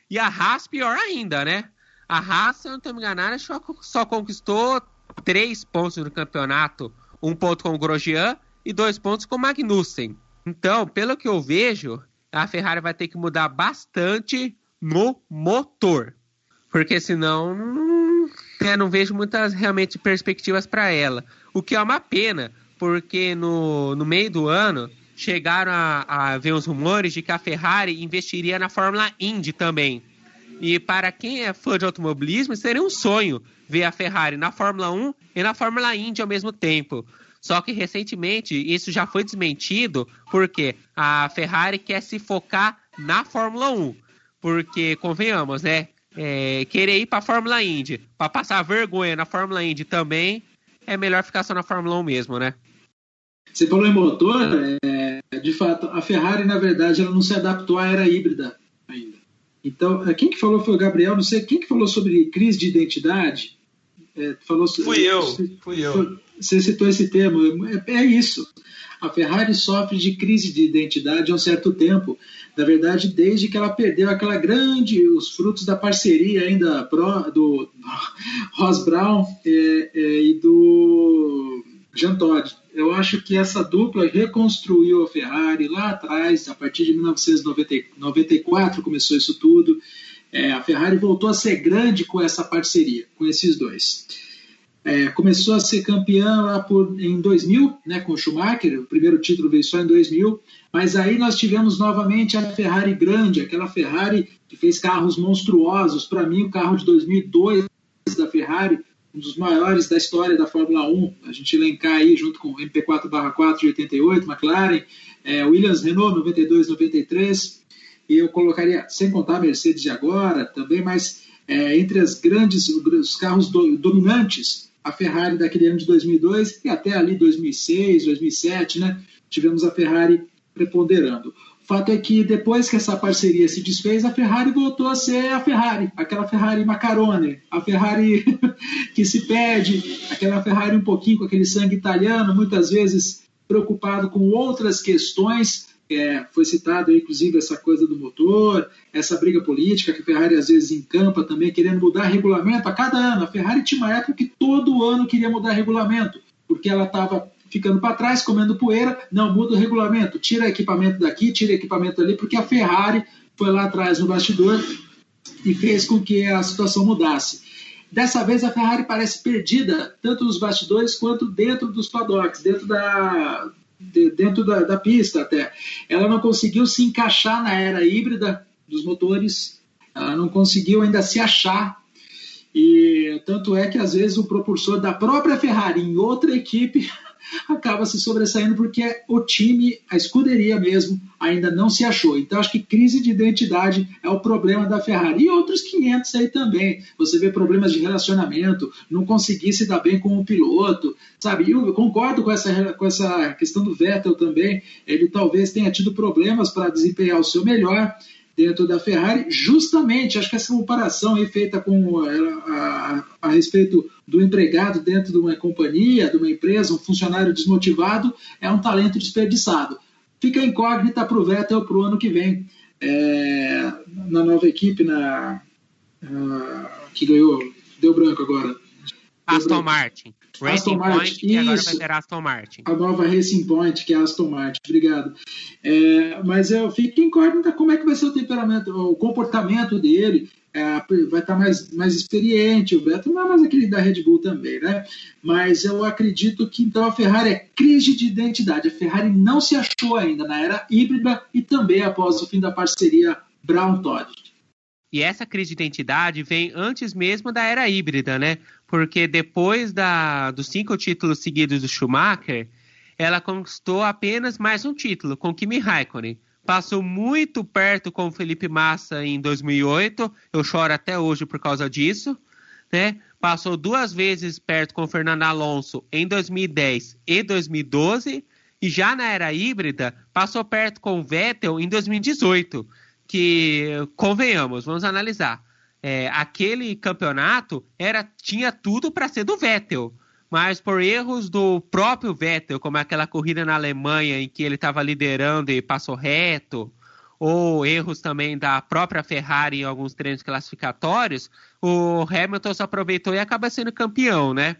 [SPEAKER 3] E a Haas pior ainda, né? A Haas, se eu não estou me enganando, só, só conquistou três pontos no campeonato, um ponto com o Grosjean e dois pontos com o Magnussen. Então, pelo que eu vejo, a Ferrari vai ter que mudar bastante no motor, porque senão né, não vejo muitas realmente perspectivas para ela. O que é uma pena, porque no, no meio do ano chegaram a, a ver os rumores de que a Ferrari investiria na Fórmula Indy também. E para quem é fã de automobilismo, seria um sonho ver a Ferrari na Fórmula 1 e na Fórmula Indy ao mesmo tempo. Só que recentemente isso já foi desmentido porque a Ferrari quer se focar na Fórmula 1. Porque, convenhamos, né? É, querer ir para a Fórmula Indy, para passar vergonha na Fórmula Indy também, é melhor ficar só na Fórmula 1 mesmo, né?
[SPEAKER 2] Você falou em motor, é, de fato, a Ferrari, na verdade, ela não se adaptou à era híbrida ainda. Então, é, quem que falou foi o Gabriel, não sei, quem que falou sobre crise de identidade?
[SPEAKER 4] É, falou, fui eu, fui eu.
[SPEAKER 2] Você citou esse termo, é, é, isso. A Ferrari sofre de crise de identidade há um certo tempo. Na verdade, desde que ela perdeu aquela grande, os frutos da parceria ainda pro, do Ross Brown é, é, e do Jean Todt eu acho que essa dupla reconstruiu a Ferrari lá atrás, a partir de 1994 começou isso tudo. É, a Ferrari voltou a ser grande com essa parceria, com esses dois. É, começou a ser campeã lá por, em 2000, né, com Schumacher, o primeiro título veio só em 2000, mas aí nós tivemos novamente a Ferrari grande, aquela Ferrari que fez carros monstruosos. Para mim, o carro de 2002 da Ferrari um dos maiores da história da Fórmula 1, a gente elencar aí junto com o MP4-4 de 88, McLaren, é, Williams Renault 92, 93, e eu colocaria, sem contar a Mercedes de agora também, mas é, entre as grandes, os carros do, dominantes, a Ferrari daquele ano de 2002 e até ali 2006, 2007, né, tivemos a Ferrari preponderando fato é que depois que essa parceria se desfez, a Ferrari voltou a ser a Ferrari, aquela Ferrari macarone, a Ferrari que se perde, aquela Ferrari um pouquinho com aquele sangue italiano, muitas vezes preocupado com outras questões. É, foi citado inclusive essa coisa do motor, essa briga política que a Ferrari às vezes encampa também, querendo mudar regulamento a cada ano. A Ferrari tinha uma época que todo ano queria mudar regulamento, porque ela estava ficando para trás, comendo poeira. Não, muda o regulamento, tira equipamento daqui, tira equipamento ali, porque a Ferrari foi lá atrás no bastidor e fez com que a situação mudasse. Dessa vez a Ferrari parece perdida, tanto nos bastidores quanto dentro dos paddocks, dentro da, dentro da, da, pista até. Ela não conseguiu se encaixar na era híbrida dos motores, ela não conseguiu ainda se achar. E tanto é que às vezes o propulsor da própria Ferrari em outra equipe acaba se sobressaindo porque o time, a escuderia mesmo, ainda não se achou. Então, acho que crise de identidade é o problema da Ferrari. E outros 500 aí também. Você vê problemas de relacionamento, não conseguir se dar bem com o piloto, sabe? Eu concordo com essa, com essa questão do Vettel também. Ele talvez tenha tido problemas para desempenhar o seu melhor dentro da Ferrari, justamente, acho que essa comparação aí feita com a, a, a, respeito do empregado dentro de uma companhia, de uma empresa, um funcionário desmotivado, é um talento desperdiçado. Fica incógnita para o Vettel para o ano que vem, é, na nova equipe, na, uh, que ganhou, deu branco agora.
[SPEAKER 3] Aston Martin. Racing Aston Point, e agora vai ter Aston Martin.
[SPEAKER 2] A nova Racing Point, que é a Aston Martin. Obrigado. É, mas eu fico incógnita como é que vai ser o temperamento, o comportamento dele. É, vai estar mais, mais experiente, o Vettel não é mais aquele da Red Bull também, né? Mas eu acredito que então a Ferrari é crise de identidade. A Ferrari não se achou ainda na era híbrida e também após o fim da parceria Brown-Todd.
[SPEAKER 3] E essa crise de identidade vem antes mesmo da era híbrida, né? Porque depois da, dos cinco títulos seguidos do Schumacher, ela conquistou apenas mais um título, com Kimi Raikkonen. passou muito perto com o Felipe Massa em 2008. Eu choro até hoje por causa disso. Né? Passou duas vezes perto com o Fernando Alonso em 2010 e 2012. E já na era híbrida, passou perto com o Vettel em 2018. Que, convenhamos, vamos analisar. É, aquele campeonato era tinha tudo para ser do Vettel mas por erros do próprio Vettel, como aquela corrida na Alemanha em que ele estava liderando e passou reto, ou erros também da própria Ferrari em alguns treinos classificatórios, o Hamilton se aproveitou e acaba sendo campeão, né?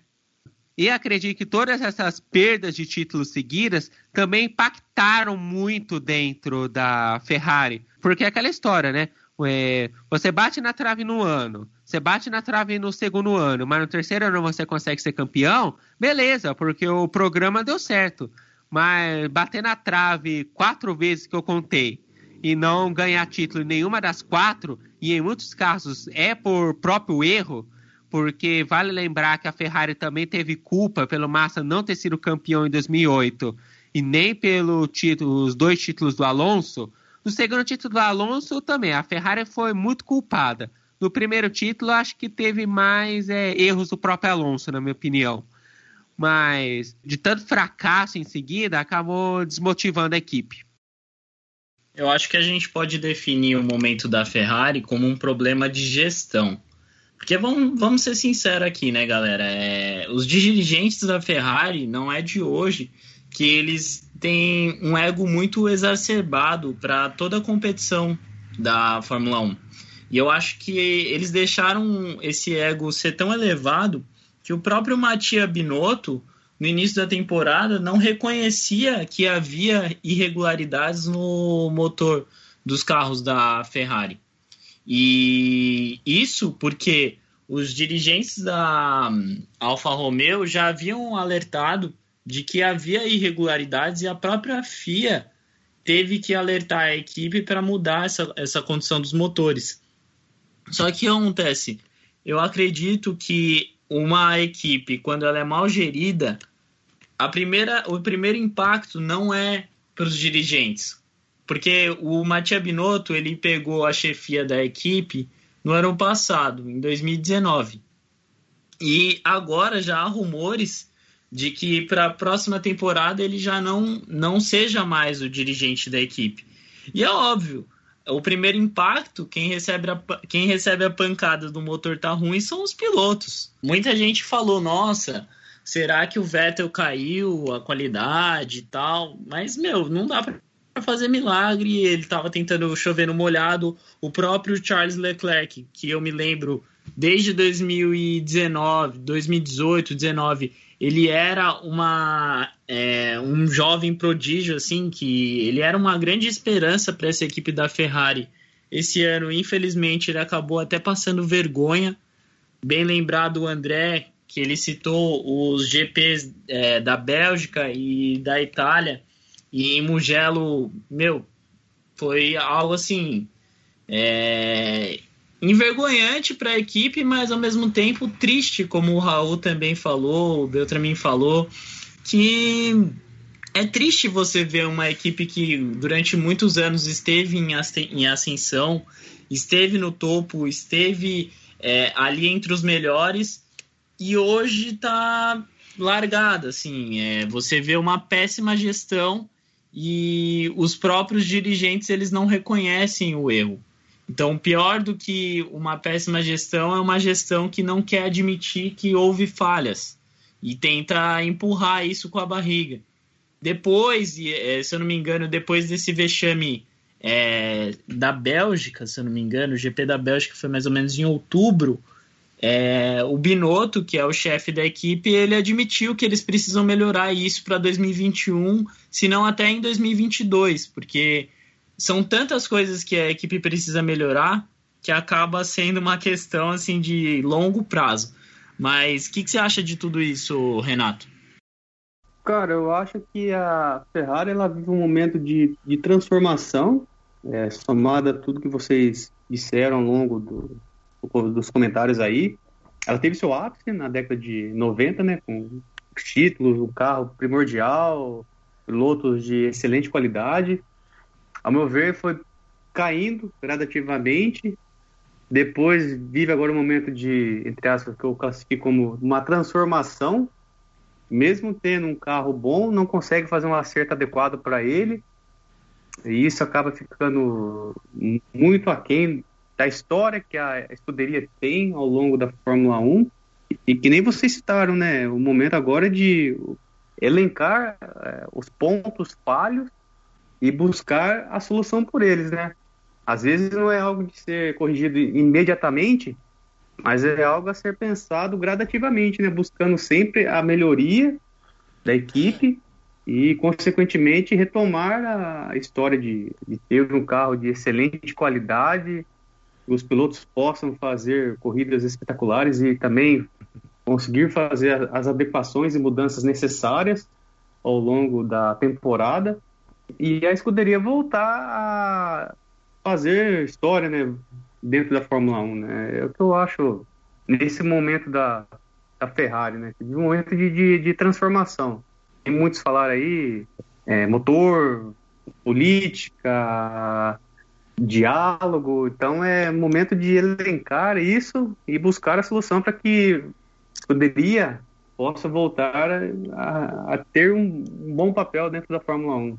[SPEAKER 3] E acredito que todas essas perdas de títulos seguidas também impactaram muito dentro da Ferrari. Porque é aquela história, né? É, você bate na trave no ano, você bate na trave no segundo ano, mas no terceiro ano você consegue ser campeão, beleza, porque o programa deu certo. Mas bater na trave quatro vezes que eu contei e não ganhar título em nenhuma das quatro, e em muitos casos é por próprio erro, porque vale lembrar que a Ferrari também teve culpa pelo Massa não ter sido campeão em 2008 e nem pelo título, os dois títulos do Alonso. No segundo título do Alonso também, a Ferrari foi muito culpada. No primeiro título, acho que teve mais é, erros do próprio Alonso, na minha opinião. Mas de tanto fracasso em seguida, acabou desmotivando a equipe.
[SPEAKER 5] Eu acho que a gente pode definir o momento da Ferrari como um problema de gestão. Porque vamos, vamos ser sinceros aqui, né, galera? É, os dirigentes da Ferrari não é de hoje que eles têm um ego muito exacerbado para toda a competição da Fórmula 1. E eu acho que eles deixaram esse ego ser tão elevado que o próprio Mattia Binotto, no início da temporada, não reconhecia que havia irregularidades no motor dos carros da Ferrari. E isso porque os dirigentes da Alfa Romeo já haviam alertado de que havia irregularidades e a própria FIA teve que alertar a equipe para mudar essa, essa condição dos motores. Só que acontece, eu acredito que uma equipe, quando ela é mal gerida, a primeira, o primeiro impacto não é para os dirigentes, porque o Mattia Binotto ele pegou a chefia da equipe no ano passado, em 2019, e agora já há rumores de que para a próxima temporada ele já não, não seja mais o dirigente da equipe. E é óbvio, o primeiro impacto, quem recebe, a, quem recebe a pancada do motor tá ruim são os pilotos. Muita gente falou, nossa, será que o Vettel caiu, a qualidade e tal? Mas, meu, não dá para fazer milagre. Ele estava tentando chover no molhado. O próprio Charles Leclerc, que eu me lembro desde 2019, 2018, 2019 ele era uma é, um jovem prodígio assim que ele era uma grande esperança para essa equipe da Ferrari esse ano infelizmente ele acabou até passando vergonha bem lembrado o André que ele citou os GPs é, da Bélgica e da Itália e em Mugello meu foi algo assim é, envergonhante para a equipe, mas ao mesmo tempo triste, como o Raul também falou, o Beltramin falou, que é triste você ver uma equipe que durante muitos anos esteve em ascensão, esteve no topo, esteve é, ali entre os melhores e hoje está largada. Assim, é, você vê uma péssima gestão e os próprios dirigentes eles não reconhecem o erro. Então, pior do que uma péssima gestão é uma gestão que não quer admitir que houve falhas e tenta empurrar isso com a barriga. Depois, é, se eu não me engano, depois desse vexame é, da Bélgica, se eu não me engano, o GP da Bélgica foi mais ou menos em outubro, é, o Binotto, que é o chefe da equipe, ele admitiu que eles precisam melhorar isso para 2021, se não até em 2022, porque são tantas coisas que a equipe precisa melhorar que acaba sendo uma questão assim de longo prazo. Mas o que, que, você acha de tudo isso, Renato?
[SPEAKER 6] Cara, eu acho que a Ferrari ela vive um momento de, de transformação, é, somada a tudo que vocês disseram ao longo do, dos comentários aí. Ela teve seu ápice na década de 90, né, com os títulos, o carro primordial, pilotos de excelente qualidade ao meu ver, foi caindo gradativamente. Depois vive agora um momento de, entre aspas, que eu classifico como uma transformação. Mesmo tendo um carro bom, não consegue fazer um acerto adequado para ele. E isso acaba ficando muito aquém da história que a escuderia tem ao longo da Fórmula 1. E que nem vocês citaram, né? O momento agora de elencar é, os pontos falhos e buscar a solução por eles, né? Às vezes não é algo de ser corrigido imediatamente, mas é algo a ser pensado gradativamente, né? Buscando sempre a melhoria da equipe e, consequentemente, retomar a história de, de ter um carro de excelente qualidade, os pilotos possam fazer corridas espetaculares e também conseguir fazer as adequações e mudanças necessárias ao longo da temporada e a escuderia voltar a fazer história né, dentro da Fórmula 1. Né? É o que eu acho nesse momento da, da Ferrari, né? de um momento de, de, de transformação. Tem muitos falaram aí, é, motor, política, diálogo. Então é momento de elencar isso e buscar a solução para que a escuderia possa voltar a, a ter um, bom papel dentro da Fórmula 1.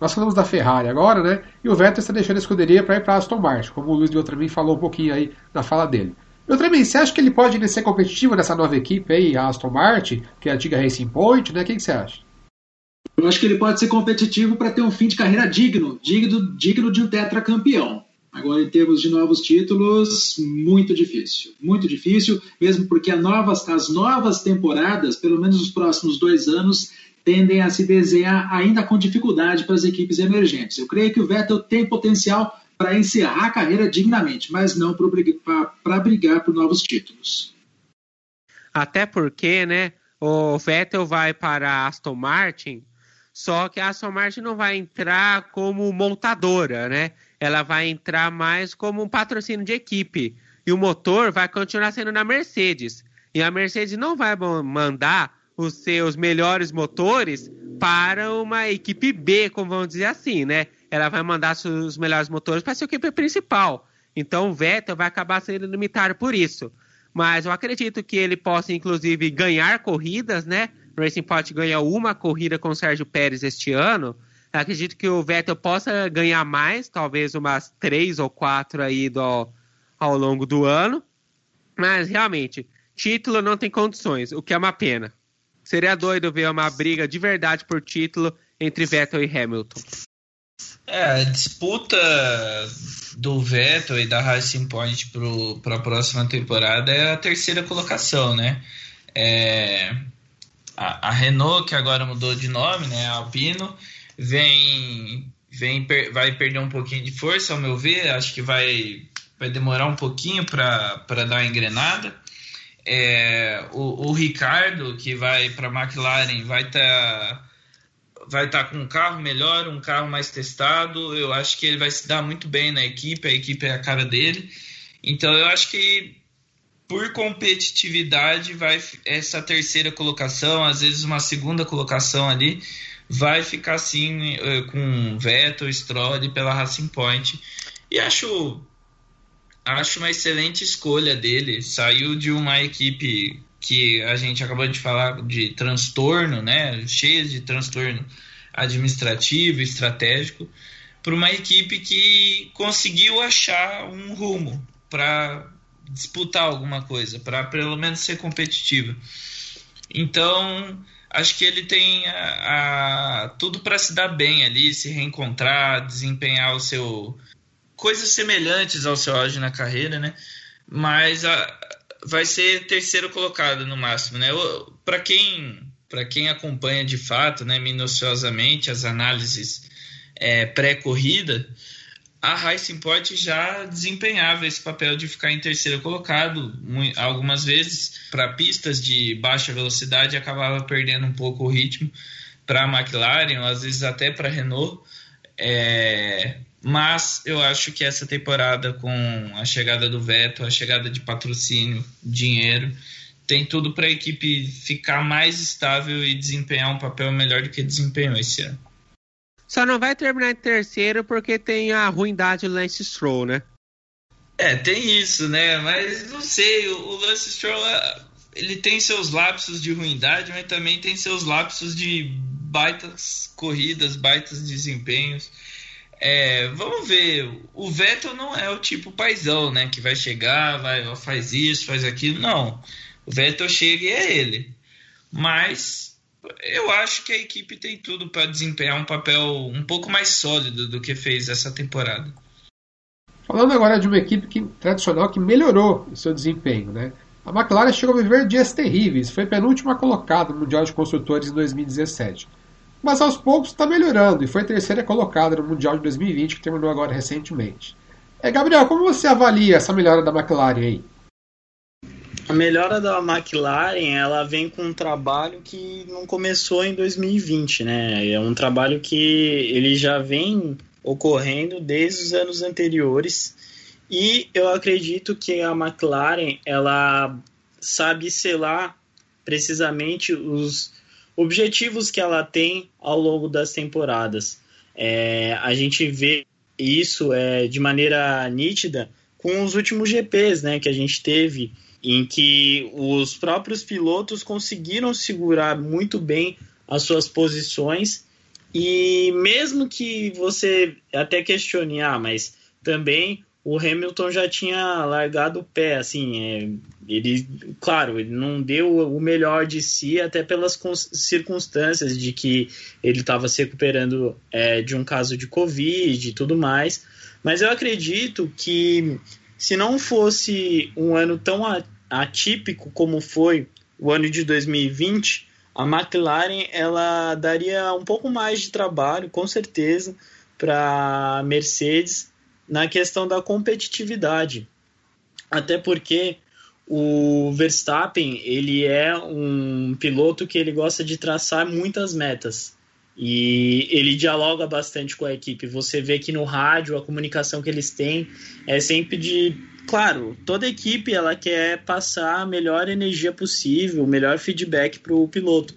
[SPEAKER 1] Nós falamos da Ferrari agora, né? E o Vettel está deixando a escuderia para ir para Aston Martin, como o Luiz de Outremim falou um pouquinho aí na fala dele. Outremim, você acha que ele pode ser competitivo nessa nova equipe aí, a Aston Martin, que é a antiga Racing Point, né? O que, que você acha?
[SPEAKER 2] Eu acho que ele pode ser competitivo para ter um fim de carreira digno, digno, digno de um tetracampeão. Agora, em termos de novos títulos, muito difícil. Muito difícil, mesmo porque novas, as novas temporadas, pelo menos os próximos dois anos, tendem a se desenhar ainda com dificuldade para as equipes emergentes. Eu creio que o Vettel tem potencial para encerrar a carreira dignamente, mas não para brigar por novos títulos.
[SPEAKER 3] Até porque, né, o Vettel vai para Aston Martin, só que a Aston Martin não vai entrar como montadora, né? ela vai entrar mais como um patrocínio de equipe. E o motor vai continuar sendo na Mercedes. E a Mercedes não vai mandar os seus melhores motores para uma equipe B, como vamos dizer assim, né? Ela vai mandar os melhores motores para a sua equipe principal. Então o Vettel vai acabar sendo limitado por isso. Mas eu acredito que ele possa, inclusive, ganhar corridas, né? Racing Point ganhou uma corrida com o Sérgio Pérez este ano. Acredito que o Vettel possa ganhar mais, talvez umas três ou quatro aí do, ao longo do ano. Mas realmente, título não tem condições, o que é uma pena. Seria doido ver uma briga de verdade por título entre Vettel e Hamilton.
[SPEAKER 4] É, a disputa do Vettel e da Racing Point para a próxima temporada é a terceira colocação, né? É, a, a, Renault, que agora mudou de nome, né? A Alpino, vem, vem vai perder um pouquinho de força, ao meu ver. Acho que vai, vai demorar um pouquinho para dar uma engrenada. É, o, o, Ricardo, que vai para a McLaren, vai estar. Tá, vai estar tá com um carro melhor, um carro mais testado. Eu acho que ele vai se dar muito bem na equipe, a equipe é a cara dele. Então eu acho que por competitividade vai essa terceira colocação, às vezes uma segunda colocação ali, vai ficar assim com Vettel, Stroll pela Racing Point. E acho acho uma excelente escolha dele. Saiu de uma equipe que a gente acabou de falar de transtorno, né, cheia de transtorno administrativo, estratégico, para uma equipe que conseguiu achar um rumo para disputar alguma coisa, para pelo menos ser competitiva. Então, acho que ele tem a, a tudo para se dar bem ali, se reencontrar, desempenhar o seu coisas semelhantes ao seu auge na carreira, né? Mas a, vai ser terceiro colocado no máximo, né? Para quem para quem acompanha de fato, né, minuciosamente as análises é, pré-corrida, a Racing Point já desempenhava esse papel de ficar em terceiro colocado, algumas vezes para pistas de baixa velocidade acabava perdendo um pouco o ritmo para a McLaren, ou às vezes até para a Renault. É, mas eu acho que essa temporada, com a chegada do Vettel, a chegada de patrocínio, dinheiro, tem tudo para a equipe ficar mais estável e desempenhar um papel melhor do que desempenhou esse ano.
[SPEAKER 3] Só não vai terminar em terceiro porque tem a ruindade do Lance Stroll, né?
[SPEAKER 4] É, tem isso, né? Mas não sei, o, Lance Stroll, é, ele tem seus lapsos de ruindade, mas também tem seus lapsos de baitas corridas, baitas desempenhos. É, vamos ver, o Vettel não é o tipo paizão, né? Que vai chegar, vai, faz isso, faz aquilo. Não. O Vettel chega e é ele. Mas eu acho que a equipe tem tudo para desempenhar um papel um pouco mais sólido do que fez essa temporada.
[SPEAKER 1] Falando agora de uma equipe que, tradicional que melhorou o seu desempenho, né? A McLaren chegou a viver dias terríveis, foi penúltima colocada no Mundial de Construtores em 2017. Mas aos poucos está melhorando e foi terceira colocada no Mundial de 2020, que terminou agora recentemente. É, Gabriel, como você avalia essa melhora da McLaren aí?
[SPEAKER 5] A melhora da McLaren, ela vem com um trabalho que não começou em 2020, né? É um trabalho que ele já vem ocorrendo desde os anos anteriores e eu acredito que a McLaren ela sabe selar precisamente os objetivos que ela tem ao longo das temporadas. É, a gente vê isso é, de maneira nítida com os últimos GPs né, que a gente teve em que os próprios pilotos conseguiram segurar muito bem as suas posições. E mesmo que você até questione, ah, mas também o Hamilton já tinha largado o pé, assim, é, ele, claro, ele não deu o melhor de si, até pelas circunstâncias de que ele estava se recuperando é, de um caso de Covid e tudo mais, mas eu acredito que se não fosse um ano tão atípico como foi o ano de 2020, a McLaren ela daria um pouco mais de trabalho, com certeza, para Mercedes na questão da competitividade. Até porque o Verstappen ele é um piloto que ele gosta de traçar muitas metas e ele dialoga bastante com a equipe. Você vê que no rádio a comunicação que eles têm é sempre de claro, toda equipe ela quer passar a melhor energia possível, o melhor feedback para o piloto.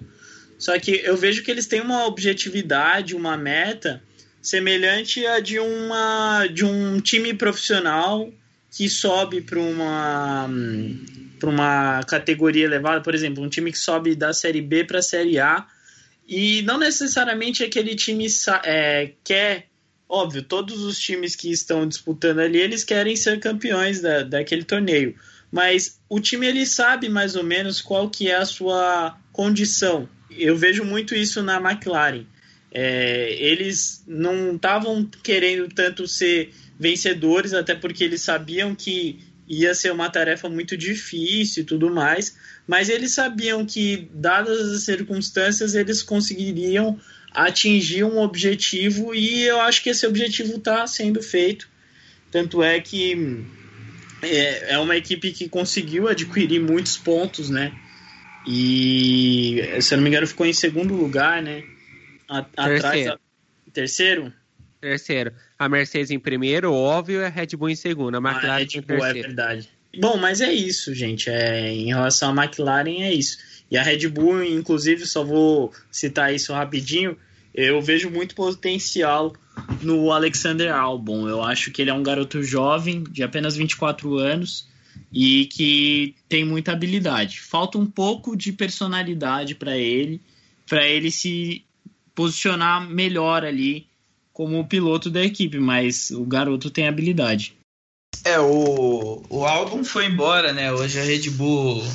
[SPEAKER 5] Só que eu vejo que eles têm uma objetividade, uma meta semelhante a de uma de um time profissional que sobe para uma para uma categoria elevada, por exemplo, um time que sobe da série B para a série A e não necessariamente aquele time é, quer óbvio, todos os times que estão disputando ali, eles querem ser campeões da, daquele torneio. Mas o time ele sabe mais ou menos qual que é a sua condição. Eu vejo muito isso na McLaren. É, eles não estavam querendo tanto ser vencedores, até porque eles sabiam que ia ser uma tarefa muito difícil e tudo mais, mas eles sabiam que, dadas as circunstâncias, eles conseguiriam atingir um objetivo e eu acho que esse objetivo está sendo feito. Tanto é que é, é uma equipe que conseguiu adquirir muitos pontos, né? E se eu não me engano ficou em segundo lugar, né? A,
[SPEAKER 3] terceiro.
[SPEAKER 5] A... Terceiro?
[SPEAKER 3] Terceiro. A Mercedes em primeiro, óbvio, e a Red Bull em segundo. A McLaren a
[SPEAKER 5] Red Bull, em é terceiro. É verdade. Bom, mas é isso, gente. É, em relação à McLaren, é isso. E a Red Bull, inclusive, só vou citar isso rapidinho. Eu vejo muito potencial no Alexander Albon. Eu acho que ele é um garoto jovem, de apenas 24 anos, e que tem muita habilidade. Falta um pouco de personalidade para ele, para ele se posicionar melhor ali como piloto da equipe, mas o garoto tem habilidade.
[SPEAKER 4] É, o, o álbum foi embora, né? Hoje a Red Bull.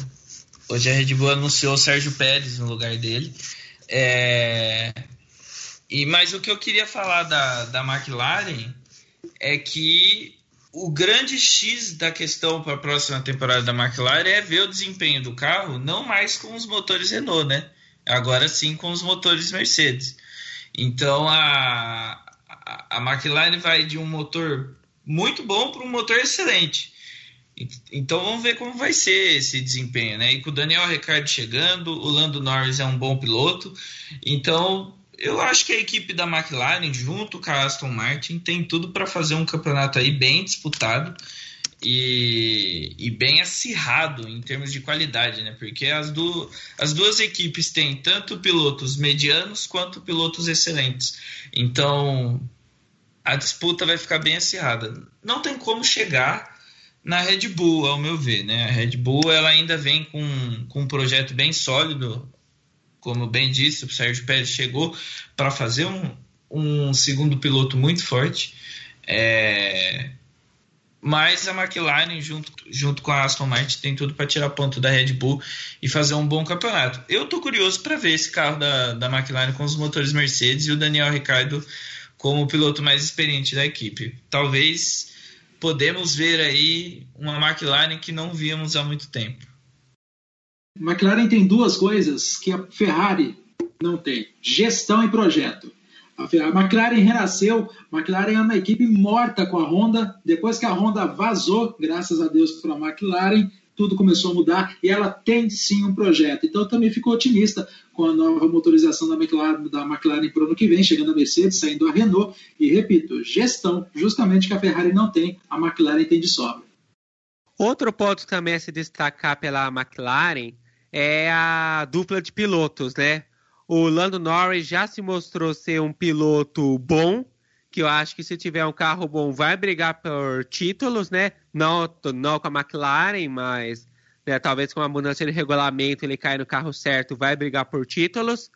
[SPEAKER 4] Hoje a Red Bull anunciou o Sérgio Pérez no lugar dele. É, e, mas o que eu queria falar da, da McLaren é que o grande X da questão para a próxima temporada da McLaren é ver o desempenho do carro, não mais com os motores Renault, né? Agora sim com os motores Mercedes. Então a, a, a McLaren vai de um motor muito bom para um motor excelente. Então vamos ver como vai ser esse desempenho, né? E com o Daniel Ricciardo chegando, o Lando Norris é um bom piloto, então eu acho que a equipe da McLaren, junto com a Aston Martin, tem tudo para fazer um campeonato aí bem disputado. e, e, bem acirrado em termos de qualidade, né? Porque as, du as duas equipes têm tanto pilotos medianos quanto pilotos excelentes. Então a disputa vai ficar bem acirrada. Não tem como chegar na Red Bull, ao meu ver, né? A Red Bull ela ainda vem com, com um projeto bem sólido, como bem disse, o Sérgio Pérez chegou para fazer um, um segundo piloto muito forte. É, mas a McLaren, junto, junto com a Aston Martin, tem tudo para tirar ponto da Red Bull e fazer um bom campeonato. Eu tô curioso para ver esse carro da, da McLaren com os motores Mercedes e o Daniel Ricciardo como o piloto mais experiente da equipe. Talvez podemos ver aí uma McLaren que não víamos há muito tempo.
[SPEAKER 2] McLaren tem duas coisas que a Ferrari não tem: gestão e projeto. A McLaren renasceu, a McLaren é uma equipe morta com a Honda. Depois que a Honda vazou, graças a Deus para a McLaren, tudo começou a mudar e ela tem sim um projeto. Então também fico otimista com a nova motorização da McLaren, da McLaren para o ano que vem, chegando a Mercedes, saindo a Renault. E repito, gestão, justamente que a Ferrari não tem, a McLaren tem de sobra.
[SPEAKER 3] Outro ponto também a se destacar pela McLaren é a dupla de pilotos, né? O Lando Norris já se mostrou ser um piloto bom, que eu acho que se tiver um carro bom vai brigar por títulos, né? Não, não com a McLaren, mas né, talvez com a mudança de regulamento ele cair no carro certo, vai brigar por títulos.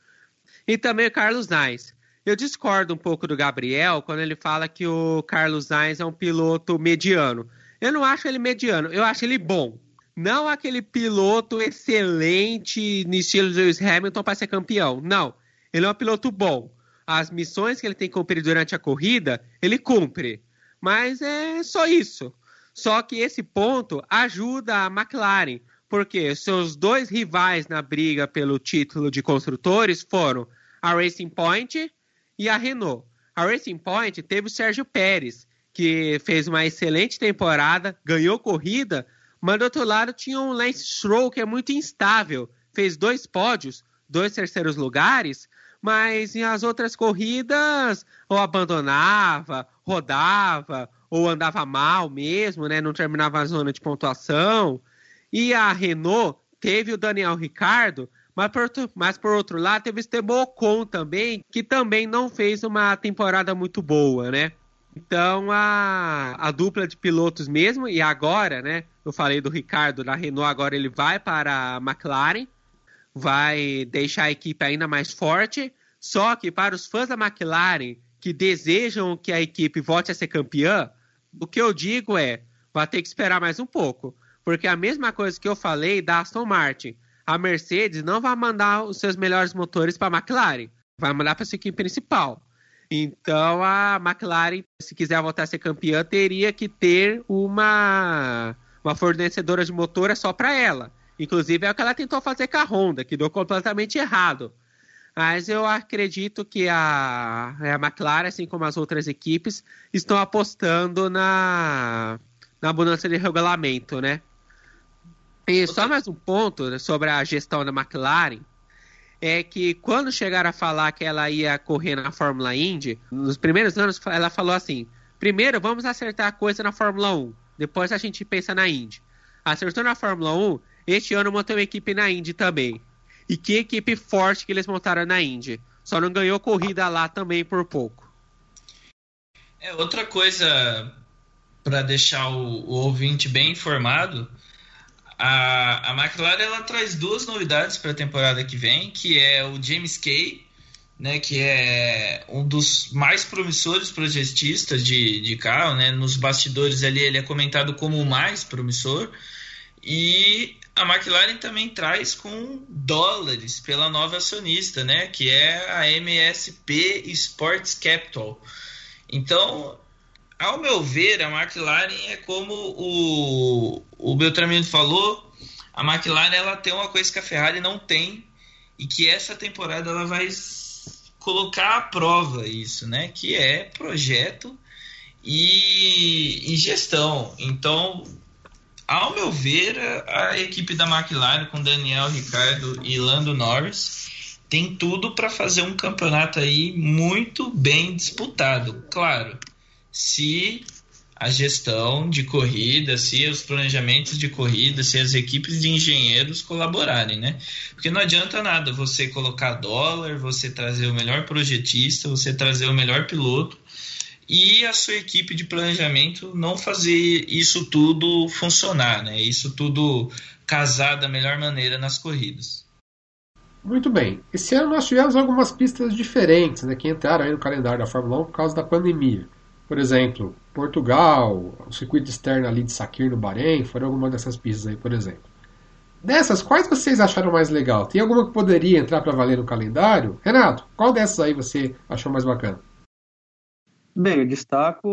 [SPEAKER 3] E também o Carlos Sainz. Eu discordo um pouco do Gabriel quando ele fala que o Carlos Sainz é um piloto mediano. Eu não acho ele mediano, eu acho ele bom. Não aquele piloto excelente no estilo de Lewis Hamilton para ser campeão. Não. Ele é um piloto bom. As missões que ele tem que cumprir durante a corrida, ele cumpre. Mas é só isso. Só que esse ponto ajuda a McLaren, porque seus dois rivais na briga pelo título de construtores foram a Racing Point e a Renault. A Racing Point teve o Sérgio Pérez, que fez uma excelente temporada, ganhou corrida, mas do outro lado tinha um Lance Stroll que é muito instável. Fez dois pódios, dois terceiros lugares, mas em as outras corridas ou abandonava, rodava, ou andava mal mesmo, né? Não terminava a zona de pontuação. E a Renault teve o Daniel Ricardo, mas por, outro, mas por outro lado teve o Esteban Ocon também, que também não fez uma temporada muito boa, né? Então a, a dupla de pilotos mesmo, e agora, né? Eu falei do Ricardo da Renault, agora ele vai para a McLaren, vai deixar a equipe ainda mais forte. Só que para os fãs da McLaren que desejam que a equipe volte a ser campeã, o que eu digo é, vai ter que esperar mais um pouco. Porque a mesma coisa que eu falei da Aston Martin, a Mercedes não vai mandar os seus melhores motores para a McLaren, vai mandar para a sua equipe principal. Então a McLaren, se quiser voltar a ser campeã, teria que ter uma, uma fornecedora de motor só para ela. Inclusive é o que ela tentou fazer com a Honda, que deu completamente errado. Mas eu acredito que a, a McLaren, assim como as outras equipes, estão apostando na, na mudança de regulamento, né? E só mais um ponto sobre a gestão da McLaren é que quando chegaram a falar que ela ia correr na Fórmula Indy, nos primeiros anos ela falou assim: primeiro vamos acertar a coisa na Fórmula 1, depois a gente pensa na Indy. Acertou na Fórmula 1, este ano montou uma equipe na Indy também. E que equipe forte que eles montaram na Indy. Só não ganhou corrida lá também por pouco.
[SPEAKER 4] É outra coisa para deixar o, o ouvinte bem informado a, a McLaren ela traz duas novidades para a temporada que vem, que é o James Kay, né, que é um dos mais promissores projetistas de, de carro, né, nos bastidores ali ele é comentado como o mais promissor, e a McLaren também traz com dólares pela nova acionista, né, que é a MSP Sports Capital. Então, ao meu ver, a McLaren é como o, o Beltramino falou, a McLaren ela tem uma coisa que a Ferrari não tem e que essa temporada ela vai colocar à prova isso, né? Que é projeto e, e gestão. Então, ao meu ver, a, equipe da McLaren com Daniel Ricardo e Lando Norris tem tudo para fazer um campeonato aí muito bem disputado. Claro, se a gestão de corrida, se os planejamentos de corrida, se as equipes de engenheiros colaborarem, né? Porque não adianta nada você colocar dólar, você trazer o melhor projetista, você trazer o melhor piloto e a sua equipe de planejamento não fazer isso tudo funcionar, né? Isso tudo casar da melhor maneira nas corridas.
[SPEAKER 1] Muito bem. Esse ano nós tivemos algumas pistas diferentes, né, que entraram no calendário da Fórmula 1 por causa da pandemia. Por exemplo, Portugal, o circuito externo ali de Sakir no Bahrein, foram algumas dessas pistas aí, por exemplo. Dessas, quais vocês acharam mais legal? Tem alguma que poderia entrar para valer no calendário? Renato, qual dessas aí você achou mais bacana?
[SPEAKER 6] Bem, eu destaco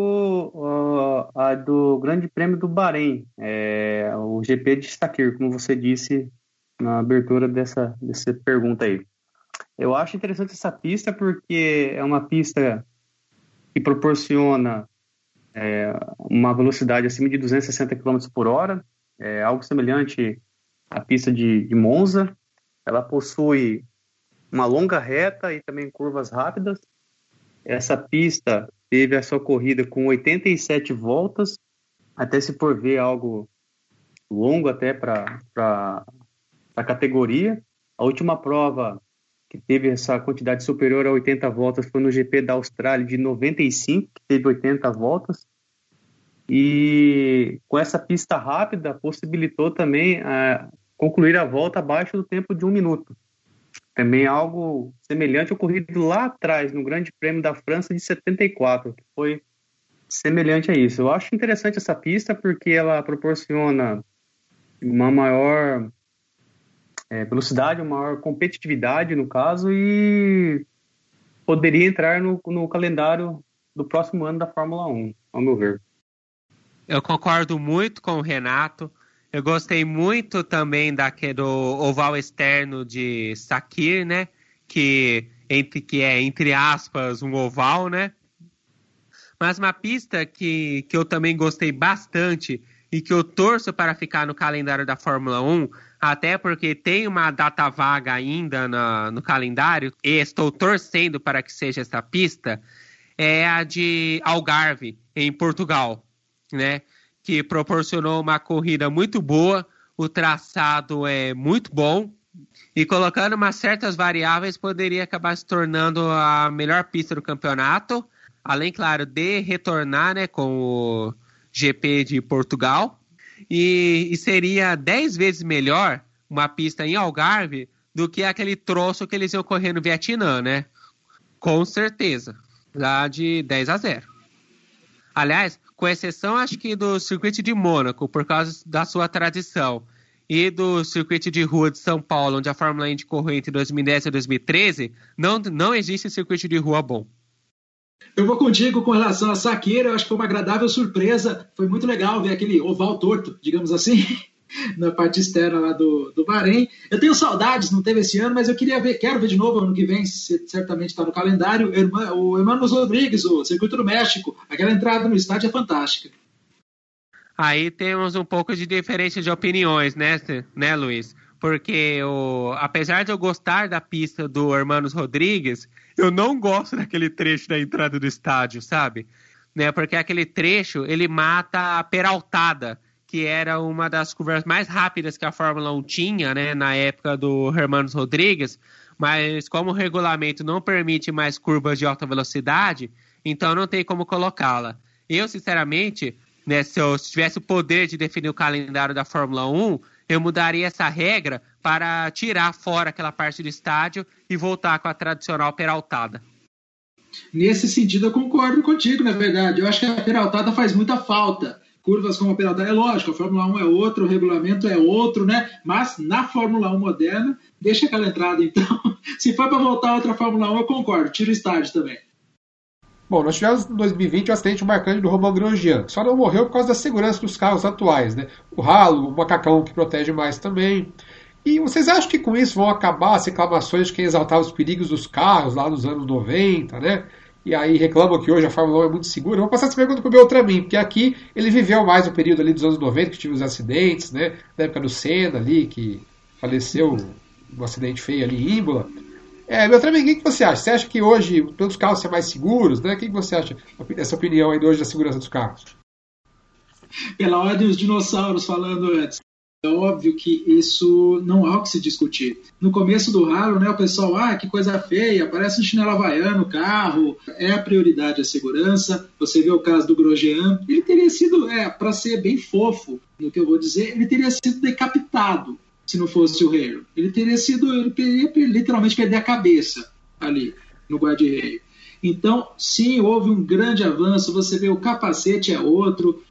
[SPEAKER 6] uh, a do Grande Prêmio do Bahrein, é, o GP de Sakir, como você disse na abertura dessa, dessa pergunta aí. Eu acho interessante essa pista porque é uma pista que proporciona é, uma velocidade acima de 260 km por hora, é algo semelhante à pista de, de Monza. Ela possui uma longa reta e também curvas rápidas. Essa pista teve a sua corrida com 87 voltas, até se por ver algo longo até para a categoria. A última prova que teve essa quantidade superior a 80 voltas foi no GP da Austrália de 95, que teve 80 voltas. E com essa pista rápida, possibilitou também uh, concluir a volta abaixo do tempo de um minuto. Também algo semelhante ocorrido lá atrás, no Grande Prêmio da França de 74, que foi semelhante a isso. Eu acho interessante essa pista porque ela proporciona uma maior é, velocidade, uma maior competitividade no caso e poderia entrar no, no calendário do próximo ano da Fórmula 1, ao meu ver.
[SPEAKER 3] Eu concordo muito com o Renato. Eu gostei muito também daquele do oval externo de Sakir, né? Que, entre, que é, entre aspas, um oval, né? Mas uma pista que, que eu também gostei bastante e que eu torço para ficar no calendário da Fórmula 1, até porque tem uma data vaga ainda na, no calendário, e estou torcendo para que seja essa pista, é a de Algarve, em Portugal, né? Que proporcionou uma corrida muito boa, o traçado é muito bom, e colocando umas certas variáveis poderia acabar se tornando a melhor pista do campeonato, além, claro, de retornar né, com o GP de Portugal. E, e seria 10 vezes melhor uma pista em Algarve do que aquele troço que eles iam correr no Vietnã, né? Com certeza. Lá de 10 a 0. Aliás, com exceção acho que do circuito de Mônaco, por causa da sua tradição, e do circuito de rua de São Paulo, onde a Fórmula 1 correu entre 2010 e 2013, não, não existe circuito de rua bom.
[SPEAKER 2] Eu vou contigo com relação a Saqueira, eu acho que foi uma agradável surpresa. Foi muito legal ver aquele oval torto, digamos assim, na parte externa lá do, do Bahrein. Eu tenho saudades, não teve esse ano, mas eu queria ver, quero ver de novo ano que vem, certamente está no calendário, o Hermanos Rodrigues, o Circuito do México. Aquela entrada no estádio é fantástica.
[SPEAKER 3] Aí temos um pouco de diferença de opiniões, né, né Luiz? Porque o, apesar de eu gostar da pista do Hermanos Rodrigues, eu não gosto daquele trecho da entrada do estádio, sabe? Né, porque aquele trecho ele mata a peraltada, que era uma das curvas mais rápidas que a Fórmula 1 tinha, né, na época do Hermanos Rodrigues, mas como o regulamento não permite mais curvas de alta velocidade, então não tem como colocá-la. Eu, sinceramente, né, se eu tivesse o poder de definir o calendário da Fórmula 1, eu mudaria essa regra para tirar fora aquela parte do estádio e voltar com a tradicional peraltada.
[SPEAKER 2] Nesse sentido, eu concordo contigo, na verdade. Eu acho que a peraltada faz muita falta. Curvas como a peraltada, é lógico, a Fórmula 1 é outro, o regulamento é outro, né? Mas na Fórmula 1 moderna, deixa aquela entrada. Então, se for para voltar a outra Fórmula 1, eu concordo, tira o estádio também.
[SPEAKER 1] Bom, nós tivemos em 2020 o acidente marcante do Romain Grosjean, que só não morreu por causa da segurança dos carros atuais, né? O ralo, o macacão que protege mais também. E vocês acham que com isso vão acabar as reclamações de quem exaltava os perigos dos carros lá nos anos 90, né? E aí reclamam que hoje a Fórmula 1 é muito segura. Vou passar essa pergunta para o Beltramin, porque aqui ele viveu mais o período ali dos anos 90, que tive os acidentes, né? Na época do Senna ali, que faleceu um acidente feio ali em Imola. É, Beltrame, o que, você acha? Você acha que hoje todos os carros são mais seguros? Né? O que, você acha dessa opinião aí hoje da segurança dos carros?
[SPEAKER 2] pela ordem dos dinossauros falando antes. É óbvio que isso não há o que se discutir. No começo do ralo, né, o pessoal, ah, que coisa feia, parece um chinelo havaiano, carro, é a prioridade a segurança. Você vê o caso do Grosjean, ele teria sido, é, para ser bem fofo no que eu vou dizer, ele teria sido decapitado se não fosse o rei. Ele teria sido, ele teria literalmente perder a cabeça ali no guarda-reio. Então, sim, houve um grande avanço. Você vê o capacete é outro,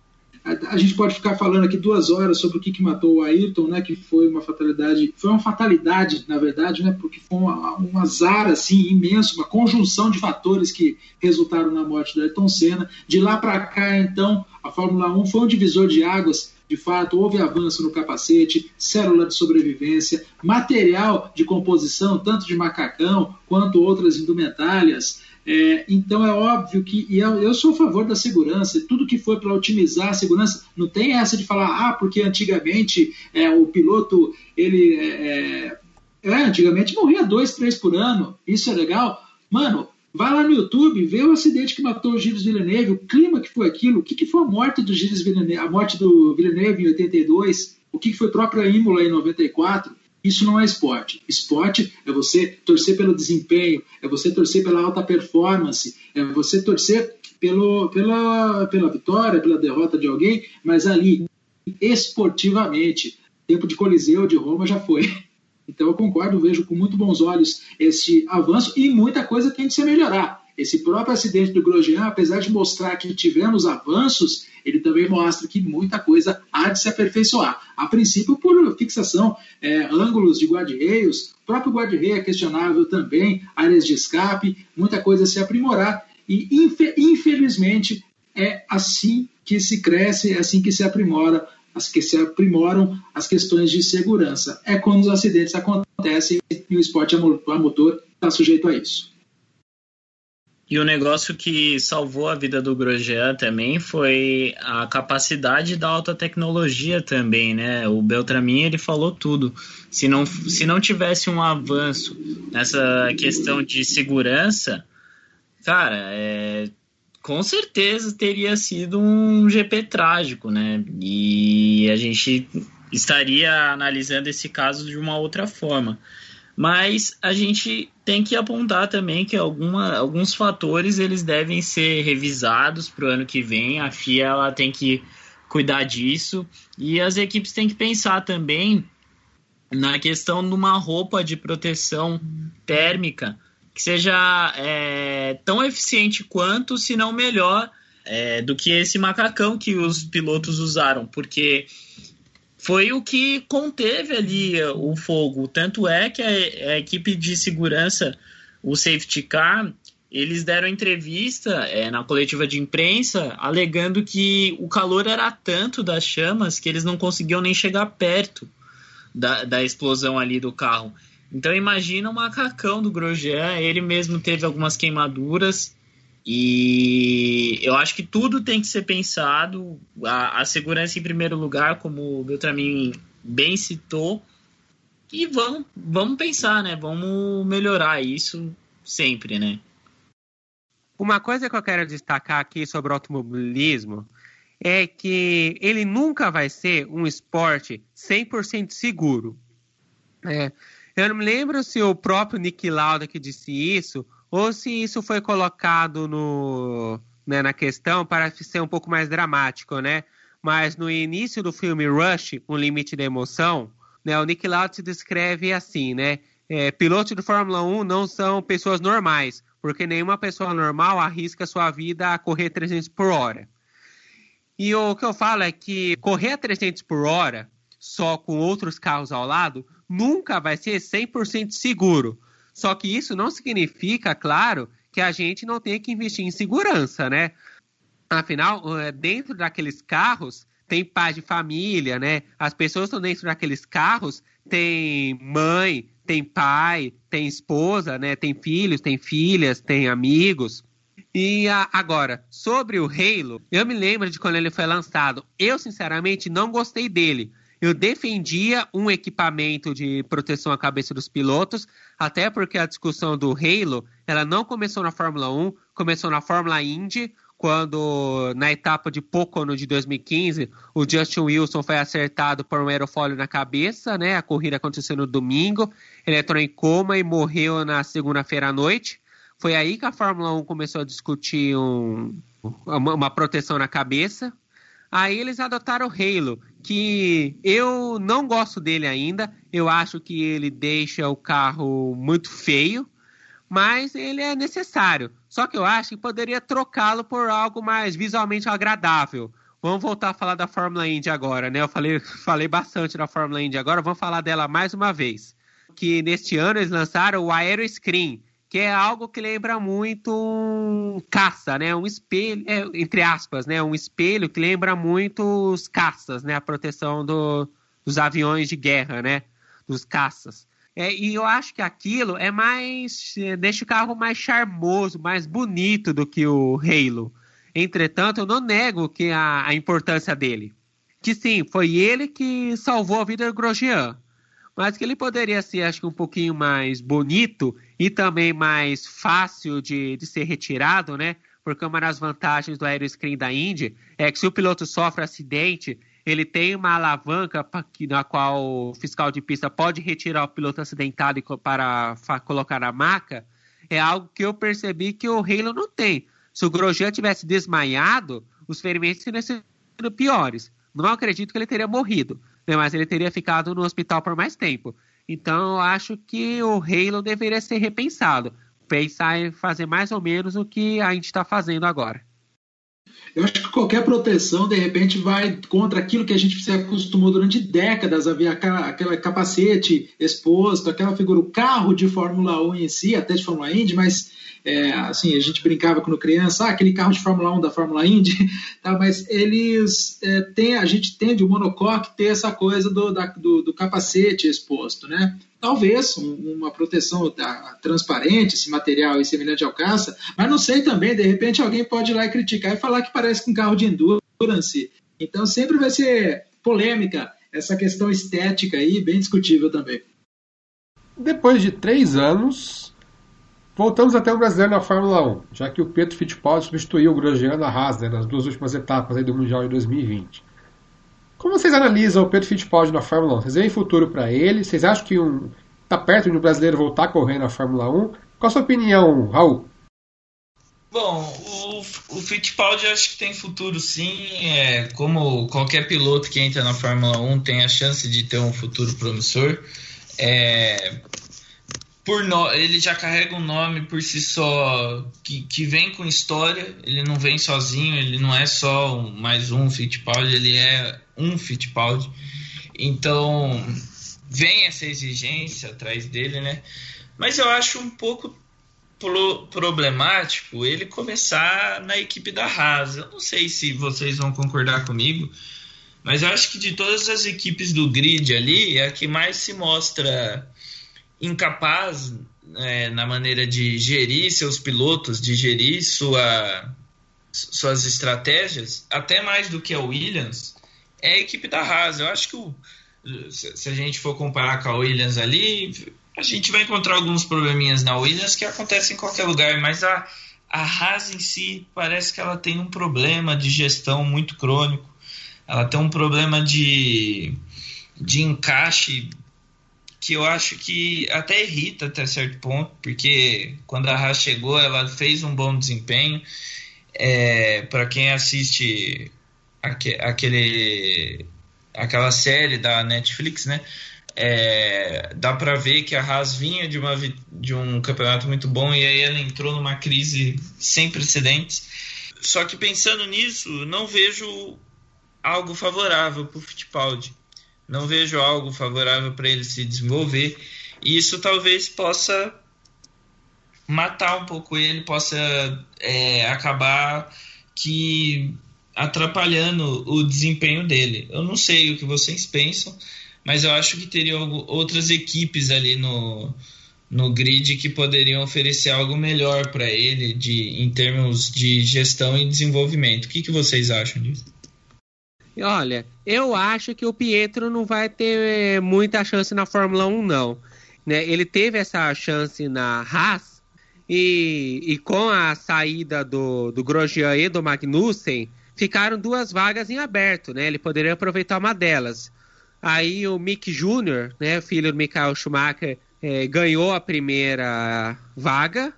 [SPEAKER 2] a, gente pode ficar falando aqui duas horas sobre o que, que matou o Ayrton, né? Que foi uma fatalidade, foi uma fatalidade, na verdade, né? Porque foi uma, um azar assim imenso, uma conjunção de fatores que resultaram na morte do Ayrton Senna. De lá para cá, então, a Fórmula 1 foi um divisor de águas. De fato, houve avanço no capacete, célula de sobrevivência, material de composição, tanto de macacão quanto outras indumentárias. É, então é óbvio que e eu, eu, sou a favor da segurança, tudo que foi para otimizar a segurança, não tem essa de falar, ah, porque antigamente é, o piloto, ele é, é, é antigamente morria dois, três por ano, isso é legal. Mano, vai lá no YouTube, vê o acidente que matou o Gilles Villeneuve, o clima que foi aquilo, o que, que foi a morte do Gilles Villeneuve, a morte do Villeneuve em 82, o que, que foi própria Imola em 94. Isso não é esporte. Esporte é você torcer pelo desempenho, é você torcer pela alta performance, é você torcer pelo, pela, pela vitória, pela derrota de alguém, mas ali, esportivamente. Tempo de Coliseu, de Roma já foi. Então eu concordo, vejo com muito bons olhos esse avanço e muita coisa tem de se melhorar. Esse próprio acidente do Grosjean, apesar de mostrar que tivemos avanços, ele também mostra que muita coisa há de se aperfeiçoar. A princípio, por fixação, é, ângulos de guarda-reios, o próprio guarda-reio é questionável também, áreas de escape, muita coisa a se aprimorar. E, infelizmente, é assim que se cresce, é assim que se aprimora as que se aprimoram as questões de segurança. É quando os acidentes acontecem e o esporte a motor está sujeito a isso.
[SPEAKER 5] E o negócio que salvou a vida do Grosjean também foi a capacidade da alta tecnologia também, né? O Beltramin, ele falou tudo. Se não, se não tivesse um avanço nessa questão de segurança, cara, é, com certeza teria sido um GP trágico, né? E a gente estaria analisando esse caso de uma outra forma. Mas a gente tem que apontar também que alguma, alguns fatores eles devem ser revisados para o ano que vem. A FIA ela tem que cuidar disso e as equipes têm que pensar também na questão de uma roupa de proteção térmica que seja é, tão eficiente quanto, se não melhor, é, do que esse macacão que os pilotos usaram, porque foi o que conteve ali o fogo. Tanto é que a, a equipe de segurança, o safety car, eles deram entrevista é, na coletiva de imprensa alegando que o calor era tanto das chamas que eles não conseguiam nem chegar perto da, da explosão ali do carro. Então imagina o macacão do Grosjean, ele mesmo teve algumas queimaduras e eu acho que tudo tem que ser pensado, a, a segurança em primeiro lugar, como o Beltramin bem citou, e vamos, vamos pensar, né? Vamos melhorar isso sempre, né?
[SPEAKER 3] Uma coisa que eu quero destacar aqui sobre o automobilismo é que ele nunca vai ser um esporte 100% seguro. É, eu não me lembro se o próprio Nick Lauda que disse isso ou se isso foi colocado no, né, na questão para ser um pouco mais dramático, né? Mas no início do filme Rush, Um Limite da Emoção, né, o Nick Lauda se descreve assim, né? É, pilotos de Fórmula 1 não são pessoas normais, porque nenhuma pessoa normal arrisca sua vida a correr 300 por hora. E o que eu falo é que correr a 300 por hora, só com outros carros ao lado, nunca vai ser 100% seguro. Só que isso não significa, claro, que a gente não tenha que investir em segurança, né? Afinal, eh, dentro daqueles carros tem pai de família, né? As pessoas estão dentro daqueles carros, tem mãe, tem pai, tem esposa, né? Tem filhos, tem filhas, tem amigos. E a, agora, sobre o Halo, eu me lembro de quando ele foi lançado. Eu, sinceramente, não gostei dele eu defendia um equipamento de proteção à cabeça dos pilotos, até porque a discussão do Halo, ela não começou na Fórmula 1, começou na Fórmula Indy, quando na etapa de Pocono de 2015, o Justin Wilson foi acertado por um aerofólio na cabeça, né? A corrida aconteceu no domingo, ele entrou em coma e morreu na segunda-feira à noite. Foi aí que a Fórmula 1 começou a discutir um, uma, uma proteção na cabeça. Aí eles adotaram o Halo, que eu não gosto dele ainda. Eu acho que ele deixa o carro muito feio, mas ele é necessário. Só que eu acho que poderia trocá-lo por algo mais visualmente agradável. Vamos voltar a falar da Fórmula Indy agora, né? Eu falei, falei bastante da Fórmula Indy agora, vamos falar dela mais uma vez. Que neste ano eles lançaram o Aero Screen, que é algo que lembra muito um caça, né? Um espelho, é, entre aspas, né? Um espelho que lembra muito os caças, né? A proteção do, dos aviões de guerra, né? Dos caças. É, e eu acho que aquilo é mais. É, deixa o carro mais charmoso, mais bonito do que o Halo. Entretanto, eu não nego que a, a importância dele. Que sim, foi ele que salvou a vida do Grosjean mas que ele poderia ser, acho que, um pouquinho mais bonito e também mais fácil de, de ser retirado, né? Porque uma das vantagens do aeroscreen da Indy é que se o piloto sofre acidente, ele tem uma alavanca na qual o fiscal de pista pode retirar o piloto acidentado para colocar na maca. É algo que eu percebi que o Halo não tem. Se o Grosjean tivesse desmaiado, os ferimentos seriam sido piores. Não acredito que ele teria morrido mas ele teria ficado no hospital por mais tempo. Então eu acho que o Halo deveria ser repensado. Pensar em fazer mais ou menos o que a gente está fazendo agora.
[SPEAKER 2] Eu acho que qualquer proteção, de repente, vai contra aquilo que a gente se acostumou durante décadas a ver aquela capacete exposto, aquela figura, o carro de Fórmula 1 em si, até de Fórmula Indy, mas é, assim, a gente brincava quando criança, ah, aquele carro de Fórmula 1 da Fórmula Indy, tá, mas eles é, têm, a gente tende o monocoque ter essa coisa do, da, do, do, capacete exposto, né? Talvez um, uma proteção tá, transparente, esse material e semelhante ao caça, mas não sei também, de repente alguém pode ir lá e criticar e falar que parece com um carro de endurance. Então sempre vai ser polêmica essa questão estética aí, bem discutível também.
[SPEAKER 1] Depois de três anos, Voltamos até o brasileiro na Fórmula 1, já que o Pedro Fittipaldi substituiu o Grosjean na Haas né, nas duas últimas etapas do Mundial de 2020. Como vocês analisam o Pedro Fittipaldi na Fórmula 1? Vocês veem futuro para ele? Vocês acham que um, tá perto de um brasileiro voltar a correr na Fórmula 1? Qual a sua opinião, Raul?
[SPEAKER 4] Bom, o, o Fittipaldi acho que tem futuro sim. É, como qualquer piloto que entra na Fórmula 1 tem a chance de ter um futuro promissor. É, por no, ele já carrega um nome por si só que, que vem com história, ele não vem sozinho, ele não é só um, mais um Fittipaldi, ele é um Fittipaldi. Então, vem essa exigência atrás dele, né? Mas eu acho um pouco pro, problemático ele começar na equipe da Haas. Eu não sei se vocês vão concordar comigo, mas eu acho que de todas as equipes do grid ali, é a que mais se mostra incapaz é, na maneira de gerir seus pilotos, de gerir sua, suas estratégias, até mais do que a Williams, é a equipe da Haas. Eu acho que o, se a gente for comparar com a Williams ali, a gente vai encontrar alguns probleminhas na Williams que acontecem em qualquer lugar, mas a, a Haas em si parece que ela tem um problema de gestão muito crônico. Ela tem um problema de, de encaixe que eu acho que até irrita até certo ponto, porque quando a Haas chegou, ela fez um bom desempenho. É, para quem assiste aquele, aquela série da Netflix, né? É, dá para ver que a Haas vinha de, uma, de um campeonato muito bom e aí ela entrou numa crise sem precedentes. Só que pensando nisso, não vejo algo favorável para o Fittipaldi não vejo algo favorável para ele se desenvolver. E isso talvez possa matar um pouco ele, possa é, acabar que atrapalhando o desempenho dele. Eu não sei o que vocês pensam, mas eu acho que teria outras equipes ali no, no grid que poderiam oferecer algo melhor para ele de, em termos de gestão e desenvolvimento. O que, que vocês acham disso?
[SPEAKER 3] Olha, eu acho que o Pietro não vai ter eh, muita chance na Fórmula 1, não. Né? Ele teve essa chance na Haas, E, e com a saída do, do Grosjean e do Magnussen, ficaram duas vagas em aberto, né? Ele poderia aproveitar uma delas. Aí o Mick Jr., né, filho do Michael Schumacher, é, ganhou a primeira vaga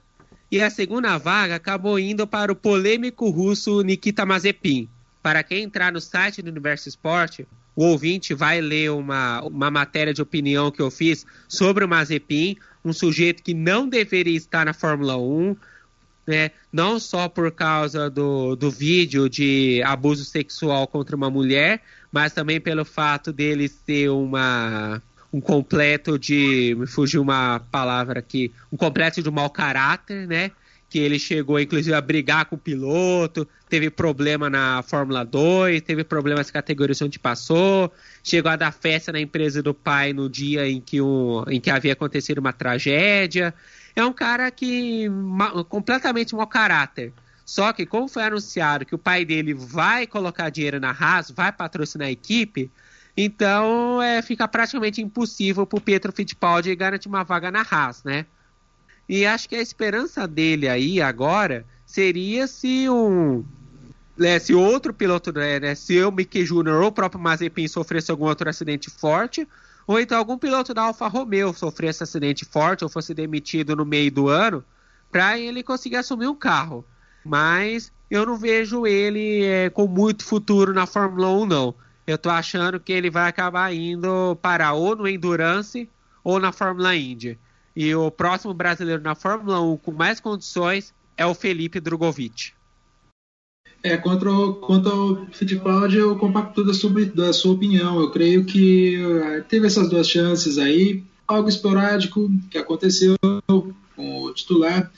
[SPEAKER 3] e a segunda vaga acabou indo para o polêmico russo Nikita Mazepin. Para quem entrar no site do Universo Esporte, o ouvinte vai ler uma, uma matéria de opinião que eu fiz sobre o Mazepin, um sujeito que não deveria estar na Fórmula 1, né? não só por causa do, do vídeo de abuso sexual contra uma mulher, mas também pelo fato dele ser uma um completo de. Me fugiu uma palavra aqui. Um completo de mau caráter, né? Que ele chegou, inclusive, a brigar com o piloto, teve problema na Fórmula 2, teve problema nas categorias onde passou, chegou a dar festa na empresa do pai no dia em que, um, em que havia acontecido uma tragédia. É um cara que. completamente mau caráter. Só que, como foi anunciado que o pai dele vai colocar dinheiro na Haas, vai patrocinar a equipe, então é, fica praticamente impossível para o Pietro Fittipaldi garantir uma vaga na Haas, né? E acho que a esperança dele aí agora seria se um né, se outro piloto, né, né se o Mickey Jr. ou o próprio Mazepin sofresse algum outro acidente forte, ou então algum piloto da Alfa Romeo sofresse acidente forte ou fosse demitido no meio do ano, para ele conseguir assumir um carro. Mas eu não vejo ele é, com muito futuro na Fórmula 1, não eu tô achando que ele vai acabar indo parar ou no Endurance ou na Fórmula Indy. E o próximo brasileiro na Fórmula 1 com mais condições é o Felipe Drogovic.
[SPEAKER 2] É, contra o, quanto ao Fittipaldi, eu compacto da sua, da sua opinião. Eu creio que uh, teve essas duas chances aí, algo esporádico que aconteceu com o titular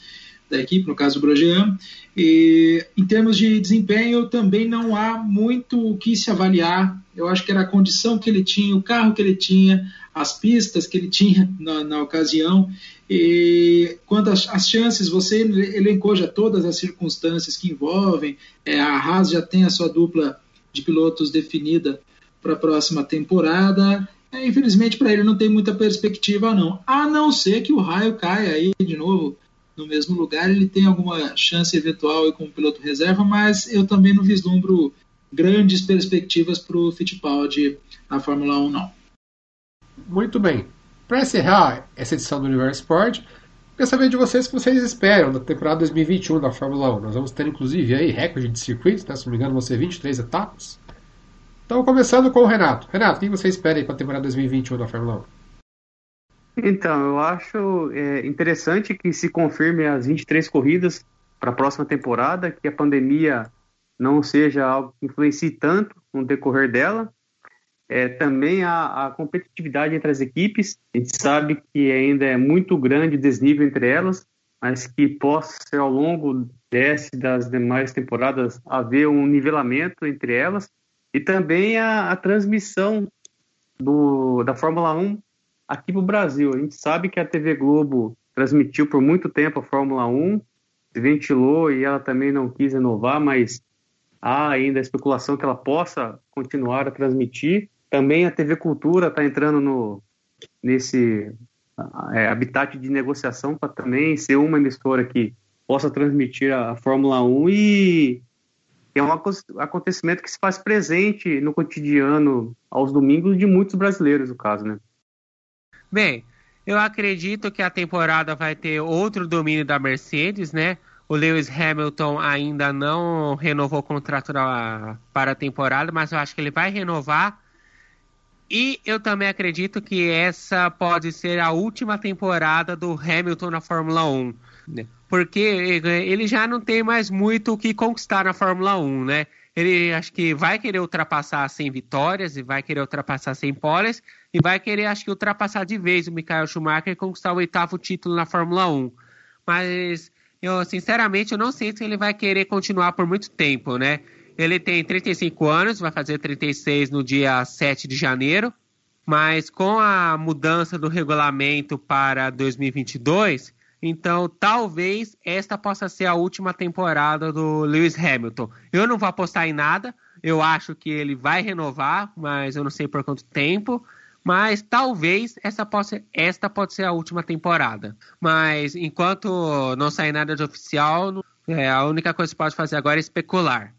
[SPEAKER 2] da equipe, no caso o Grosjean. E, em termos de desempenho, também não há muito o que se avaliar. Eu acho que era a condição que ele tinha, o carro que ele tinha, as pistas que ele tinha na, na ocasião. E quanto às, às, chances, você elencou já todas as circunstâncias que envolvem. É, a Haas já tem a sua dupla de pilotos definida para a próxima temporada. É, infelizmente, para ele não tem muita perspectiva, não. A não ser que o raio caia aí de novo no mesmo lugar, ele tem alguma chance eventual com o piloto reserva, mas eu também não vislumbro grandes perspectivas para o Fittipaldi na Fórmula 1, não.
[SPEAKER 1] Muito bem. Para encerrar essa edição do Universo Sport, quero saber de vocês o que vocês esperam da temporada 2021 da Fórmula 1. Nós vamos ter, inclusive, aí recorde de circuitos, né? se não me engano, vão ser 23 etapas. Então, começando com o Renato. Renato, o que você espera para a temporada 2021 da Fórmula 1?
[SPEAKER 6] Então, eu acho é, interessante que se confirme as 23 corridas para a próxima temporada, que a pandemia não seja algo que influencie tanto no decorrer dela. É, também a, a, competitividade entre as equipes, a gente sabe que ainda é muito grande o desnível entre elas, mas que possa ser ao longo desse das demais temporadas haver um nivelamento entre elas e também a, a transmissão do, da Fórmula 1 aqui para o Brasil. A gente sabe que a TV Globo transmitiu por muito tempo a Fórmula 1, se ventilou e ela também não quis renovar, mas há ainda a especulação que ela possa continuar a transmitir. Também a TV Cultura está entrando no, nesse é, habitat de negociação para também ser uma emissora que possa transmitir a Fórmula 1 e é um acontecimento que se faz presente no cotidiano aos domingos de muitos brasileiros, no caso, né?
[SPEAKER 3] Bem, eu acredito que a temporada vai ter outro domínio da Mercedes, né? O Lewis Hamilton ainda não renovou o contrato para a temporada, mas eu acho que ele vai renovar. E eu também acredito que essa pode ser a última temporada do Hamilton na Fórmula 1. Né? Porque ele já não tem mais muito o que conquistar na Fórmula 1, né? Ele acho que vai querer ultrapassar sem vitórias e vai querer ultrapassar sem poles e vai querer, acho que, ultrapassar de vez o Michael Schumacher e conquistar o oitavo título na Fórmula 1. Mas eu, sinceramente, eu não sei se ele vai querer continuar por muito tempo, né? Ele tem 35 anos, vai fazer 36 no dia 7 de janeiro, mas com a mudança do regulamento para 2022, então talvez esta possa ser a última temporada do Lewis Hamilton. Eu não vou apostar em nada, eu acho que ele vai renovar, mas eu não sei por quanto tempo. Mas talvez essa possa, esta pode ser a última temporada. Mas enquanto não sair nada de oficial, é, a única coisa que pode fazer agora é especular.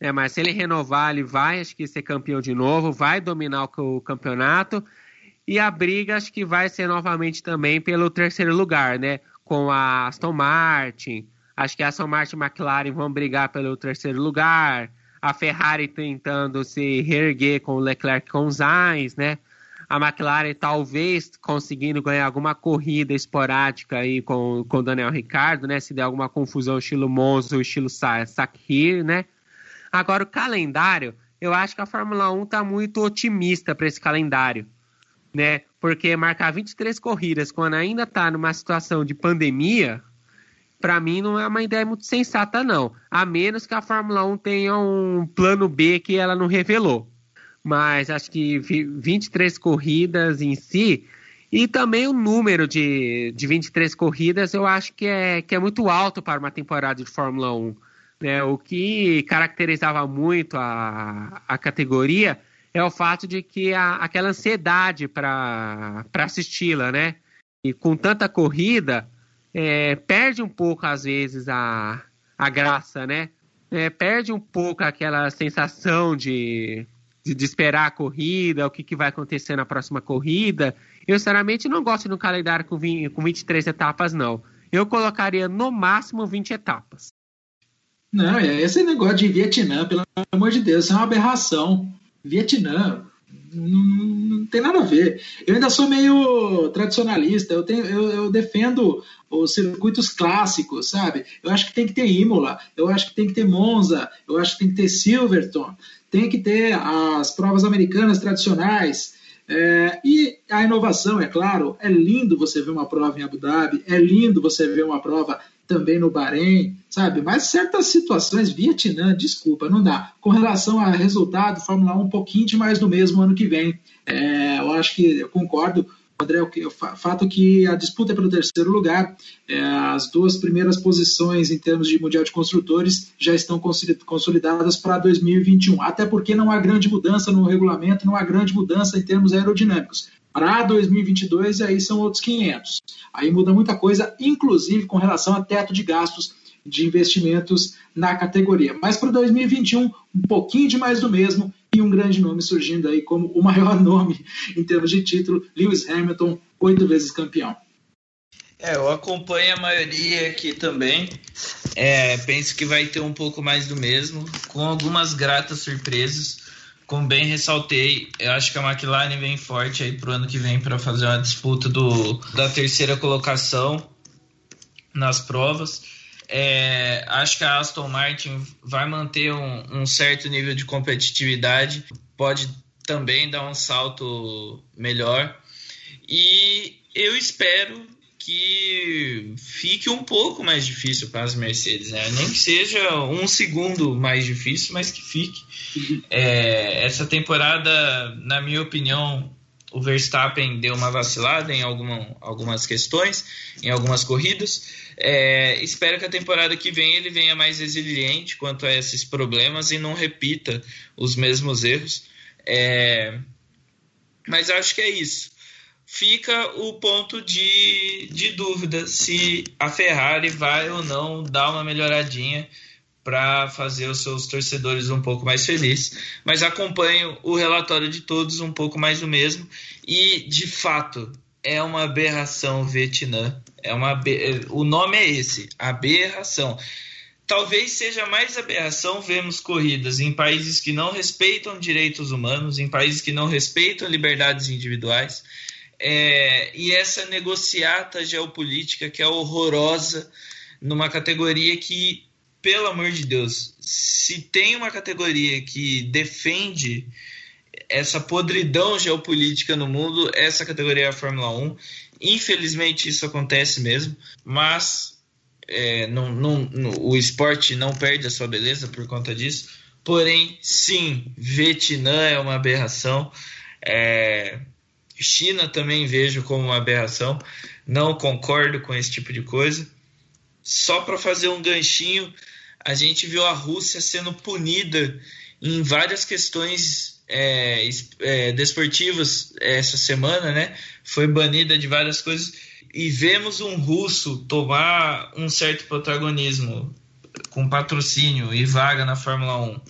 [SPEAKER 3] É, mas se ele renovar, ele vai, acho que ser campeão de novo, vai dominar o, campeonato. E a briga acho que vai ser novamente também pelo terceiro lugar, né? Com a Aston Martin. Acho que a Aston Martin e McLaren vão brigar pelo terceiro lugar. A Ferrari tentando se reerguer com o Leclerc com o Sainz, né? A McLaren talvez conseguindo ganhar alguma corrida esporádica aí com o Daniel Ricardo, né? Se der alguma confusão estilo Monza ou estilo Sakir, né? Agora o calendário, eu acho que a Fórmula 1 está muito otimista para esse calendário, né? Porque marcar 23 corridas quando ainda está numa situação de pandemia, para mim não é uma ideia muito sensata não, a menos que a Fórmula 1 tenha um plano B que ela não revelou mas acho que 23 corridas em si, e também o número de, de 23 corridas eu acho que é, que é muito alto para uma temporada de Fórmula 1. Né? O que caracterizava muito a, a categoria é o fato de que a, aquela ansiedade para assisti-la, né? E com tanta corrida, é, perde um pouco, às vezes, a, a graça, né? É, perde um pouco aquela sensação de, de, de, esperar a corrida, o que, que vai acontecer na próxima corrida. Eu, sinceramente, não gosto de um calendário com, 20, com 23 etapas, não. Eu colocaria no máximo 20 etapas.
[SPEAKER 2] Não, é esse negócio de Vietnã, pelo amor de Deus, é uma aberração. Vietnã, não, não, tem nada a ver. Eu ainda sou meio tradicionalista, eu, tenho, eu, eu, defendo os circuitos clássicos, sabe? Eu acho que tem que ter Imola, eu acho que tem que ter Monza, eu acho que tem que ter Silverton tem que ter as provas americanas tradicionais. É, e a inovação, é claro, é lindo você ver uma prova em Abu Dhabi, é lindo você ver uma prova também no Bahrein, sabe? Mas certas situações, Vietnã, desculpa, não dá. Com relação a resultado, Fórmula 1 um pouquinho de mais do mesmo ano que vem. É, eu acho que eu concordo André, o fato que a disputa é pelo terceiro lugar, é, as duas primeiras posições em termos de Mundial de Construtores já estão consolidadas para 2021, até porque não há grande mudança no regulamento, não há grande mudança em termos aerodinâmicos. Para 2022, aí são outros 500. Aí muda muita coisa, inclusive com relação a teto de gastos de investimentos na categoria. Mas para 2021, um pouquinho de mais do mesmo e um grande nome surgindo aí como o maior nome em termos de título, Lewis Hamilton, oito vezes campeão.
[SPEAKER 4] É, eu acompanho a maioria aqui também. É, penso que vai ter um pouco mais do mesmo, com algumas gratas surpresas. Como bem ressaltei, eu acho que a McLaren vem forte aí pro ano que vem para fazer uma disputa do, da terceira colocação nas provas. É, acho que a Aston Martin vai manter um, um, certo nível de competitividade, pode também dar um salto melhor. E eu espero que fique um pouco mais difícil para as Mercedes, né? nem que seja um segundo mais difícil, mas que fique. É, essa temporada, na minha opinião, o Verstappen deu uma vacilada em alguma, algumas questões, em algumas corridas. É, espero que a temporada que vem ele venha mais resiliente quanto a esses problemas e não repita os mesmos erros. É, mas acho que é isso. Fica o ponto de, de dúvida se a Ferrari vai ou não dar uma melhoradinha para fazer os seus torcedores um pouco mais felizes. Mas acompanho o relatório de todos um pouco mais do mesmo. E, de fato, é uma aberração Vietnã. É uma o nome é esse, aberração. Talvez seja mais aberração vermos corridas em países que não respeitam direitos humanos, em países que não respeitam liberdades individuais. É, e essa negociata geopolítica que é horrorosa numa categoria que pelo amor de Deus, se tem uma categoria que defende essa podridão geopolítica no mundo, essa categoria é a Fórmula 1. Infelizmente isso acontece mesmo, mas é, não, não, o esporte não perde a sua beleza por conta disso. Porém, sim, Vietnã é uma aberração. É, China também vejo como uma aberração. Não concordo com esse tipo de coisa. Só para fazer um ganchinho, a gente viu a Rússia sendo punida em várias questões é, é, desportivas essa semana, né? Foi banida de várias coisas e vemos um russo tomar um certo protagonismo com patrocínio e vaga na Fórmula 1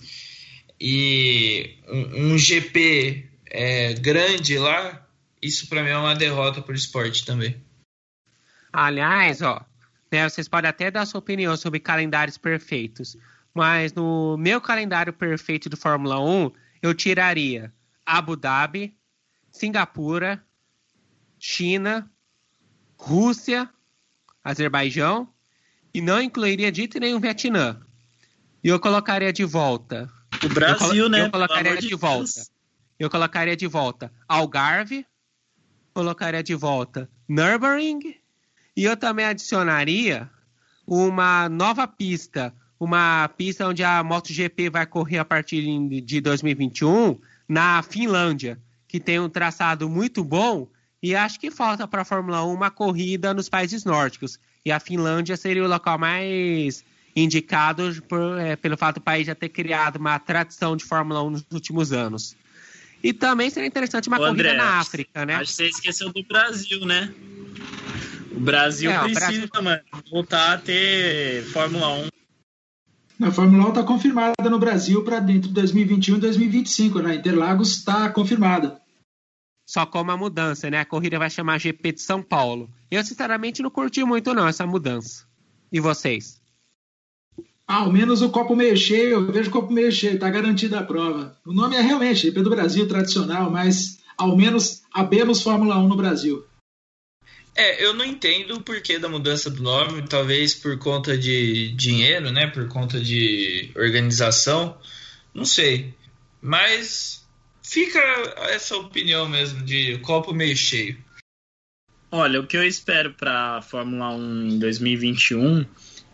[SPEAKER 4] e um, um GP é, grande lá, isso para mim é uma derrota para o esporte também.
[SPEAKER 3] Aliás, ó, né, vocês podem até dar sua opinião sobre calendários perfeitos, mas no meu calendário perfeito de Fórmula 1, eu tiraria Abu Dhabi, Singapura, China, Rússia, Azerbaijão e não incluiria dito nenhum Vietnã. E eu colocaria de volta.
[SPEAKER 5] O Brasil,
[SPEAKER 3] eu,
[SPEAKER 5] né?
[SPEAKER 3] Eu colocaria de, de volta. Eu colocaria de volta Algarve, colocaria de volta Nürburgring e eu também adicionaria uma nova pista, uma pista onde a MotoGP vai correr a partir de 2021 na Finlândia, que tem um traçado muito bom e acho que falta para a Fórmula 1 uma corrida nos países nórdicos. E a Finlândia seria o local mais indicado por, é, pelo fato do país já ter criado uma tradição de Fórmula 1 nos últimos anos. E também seria interessante uma Ô, corrida André, na África, né?
[SPEAKER 5] Acho que você esqueceu do Brasil, né? O Brasil é, precisa, o Brasil... mano, voltar a ter Fórmula 1.
[SPEAKER 2] A Fórmula 1 está confirmada no Brasil para dentro de 2021 e 2025, né? Interlagos está confirmada.
[SPEAKER 3] Só com uma mudança, né? A corrida vai chamar GP de São Paulo. Eu, sinceramente, não curti muito, não, essa mudança. E vocês?
[SPEAKER 2] Ao menos o copo meio cheio, eu vejo o copo meio cheio, tá garantida a prova. O nome é realmente GP do Brasil tradicional, mas ao menos abemos Fórmula 1 no Brasil.
[SPEAKER 4] É, eu não entendo o porquê da mudança do nome, talvez por conta de dinheiro, né? Por conta de organização, não sei. Mas fica essa opinião mesmo de copo meio cheio.
[SPEAKER 5] Olha, o que eu espero para a Fórmula 1 em 2021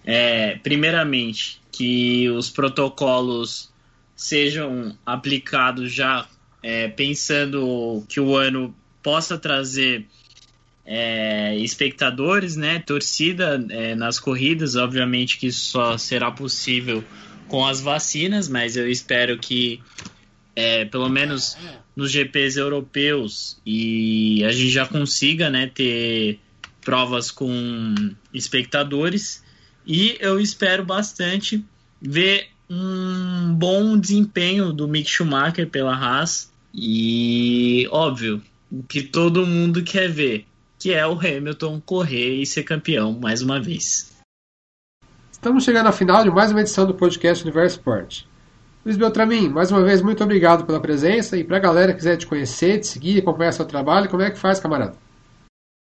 [SPEAKER 5] é, primeiramente, que os protocolos sejam aplicados já é, pensando que o ano possa trazer é, espectadores, né, torcida é, nas corridas. Obviamente que isso só será possível com as vacinas, mas eu espero que é, pelo menos nos GPs europeus e a gente já consiga né, ter provas com espectadores e eu espero bastante ver um bom desempenho do Mick Schumacher pela Haas e óbvio o que todo mundo quer ver que é o Hamilton correr e ser campeão mais uma vez.
[SPEAKER 1] Estamos chegando ao final de mais uma edição do podcast Universo Sport. Luiz Beltramin, mais uma vez, muito obrigado pela presença. E para a galera que quiser te conhecer, te seguir, acompanhar seu trabalho, como é que faz, camarada?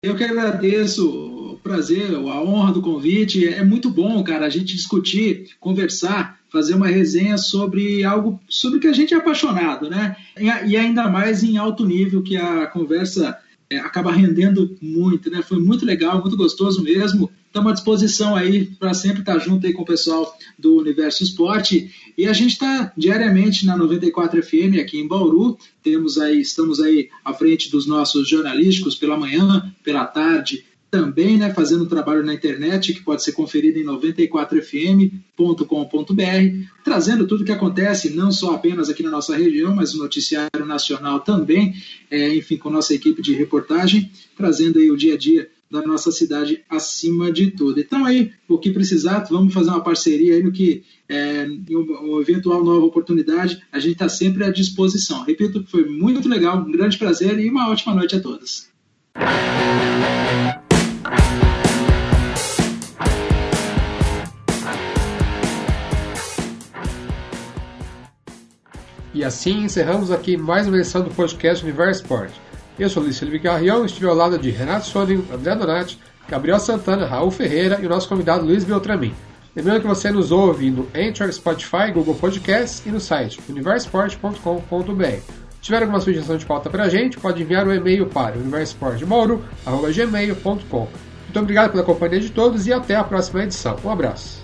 [SPEAKER 2] Eu que agradeço o prazer, a honra do convite. É muito bom, cara, a gente discutir, conversar, fazer uma resenha sobre algo sobre que a gente é apaixonado, né? E ainda mais em alto nível, que a conversa é, acaba rendendo muito, né? Foi muito legal, muito gostoso mesmo. Estamos à disposição aí para sempre estar junto aí com o pessoal do Universo Esporte. E a gente está diariamente na 94 FM aqui em Bauru. Temos aí, estamos aí à frente dos nossos jornalísticos pela manhã, pela tarde, também né, fazendo um trabalho na internet que pode ser conferido em 94fm.com.br, trazendo tudo o que acontece, não só apenas aqui na nossa região, mas no noticiário nacional também, é, enfim, com nossa equipe de reportagem, trazendo aí o dia a dia da nossa cidade acima de tudo. Então aí, o que precisar, vamos fazer uma parceria aí no que, é, uma eventual nova oportunidade, a gente está sempre à disposição. Repito, foi muito legal, um grande prazer e uma ótima noite a todos.
[SPEAKER 1] E assim encerramos aqui mais uma edição do podcast Universo Sport. Eu sou Luiz Felipe Garrião, estive ao lado de Renato Sônico, André Donati, Gabriel Santana, Raul Ferreira e o nosso convidado Luiz Beltramin. Lembrando que você nos ouve no Anchor, Spotify, Google Podcasts e no site universport.com.br. Se tiver alguma sugestão de pauta para a gente, pode enviar um e-mail para universportmauro.gmail.com. Muito obrigado pela companhia de todos e até a próxima edição. Um abraço.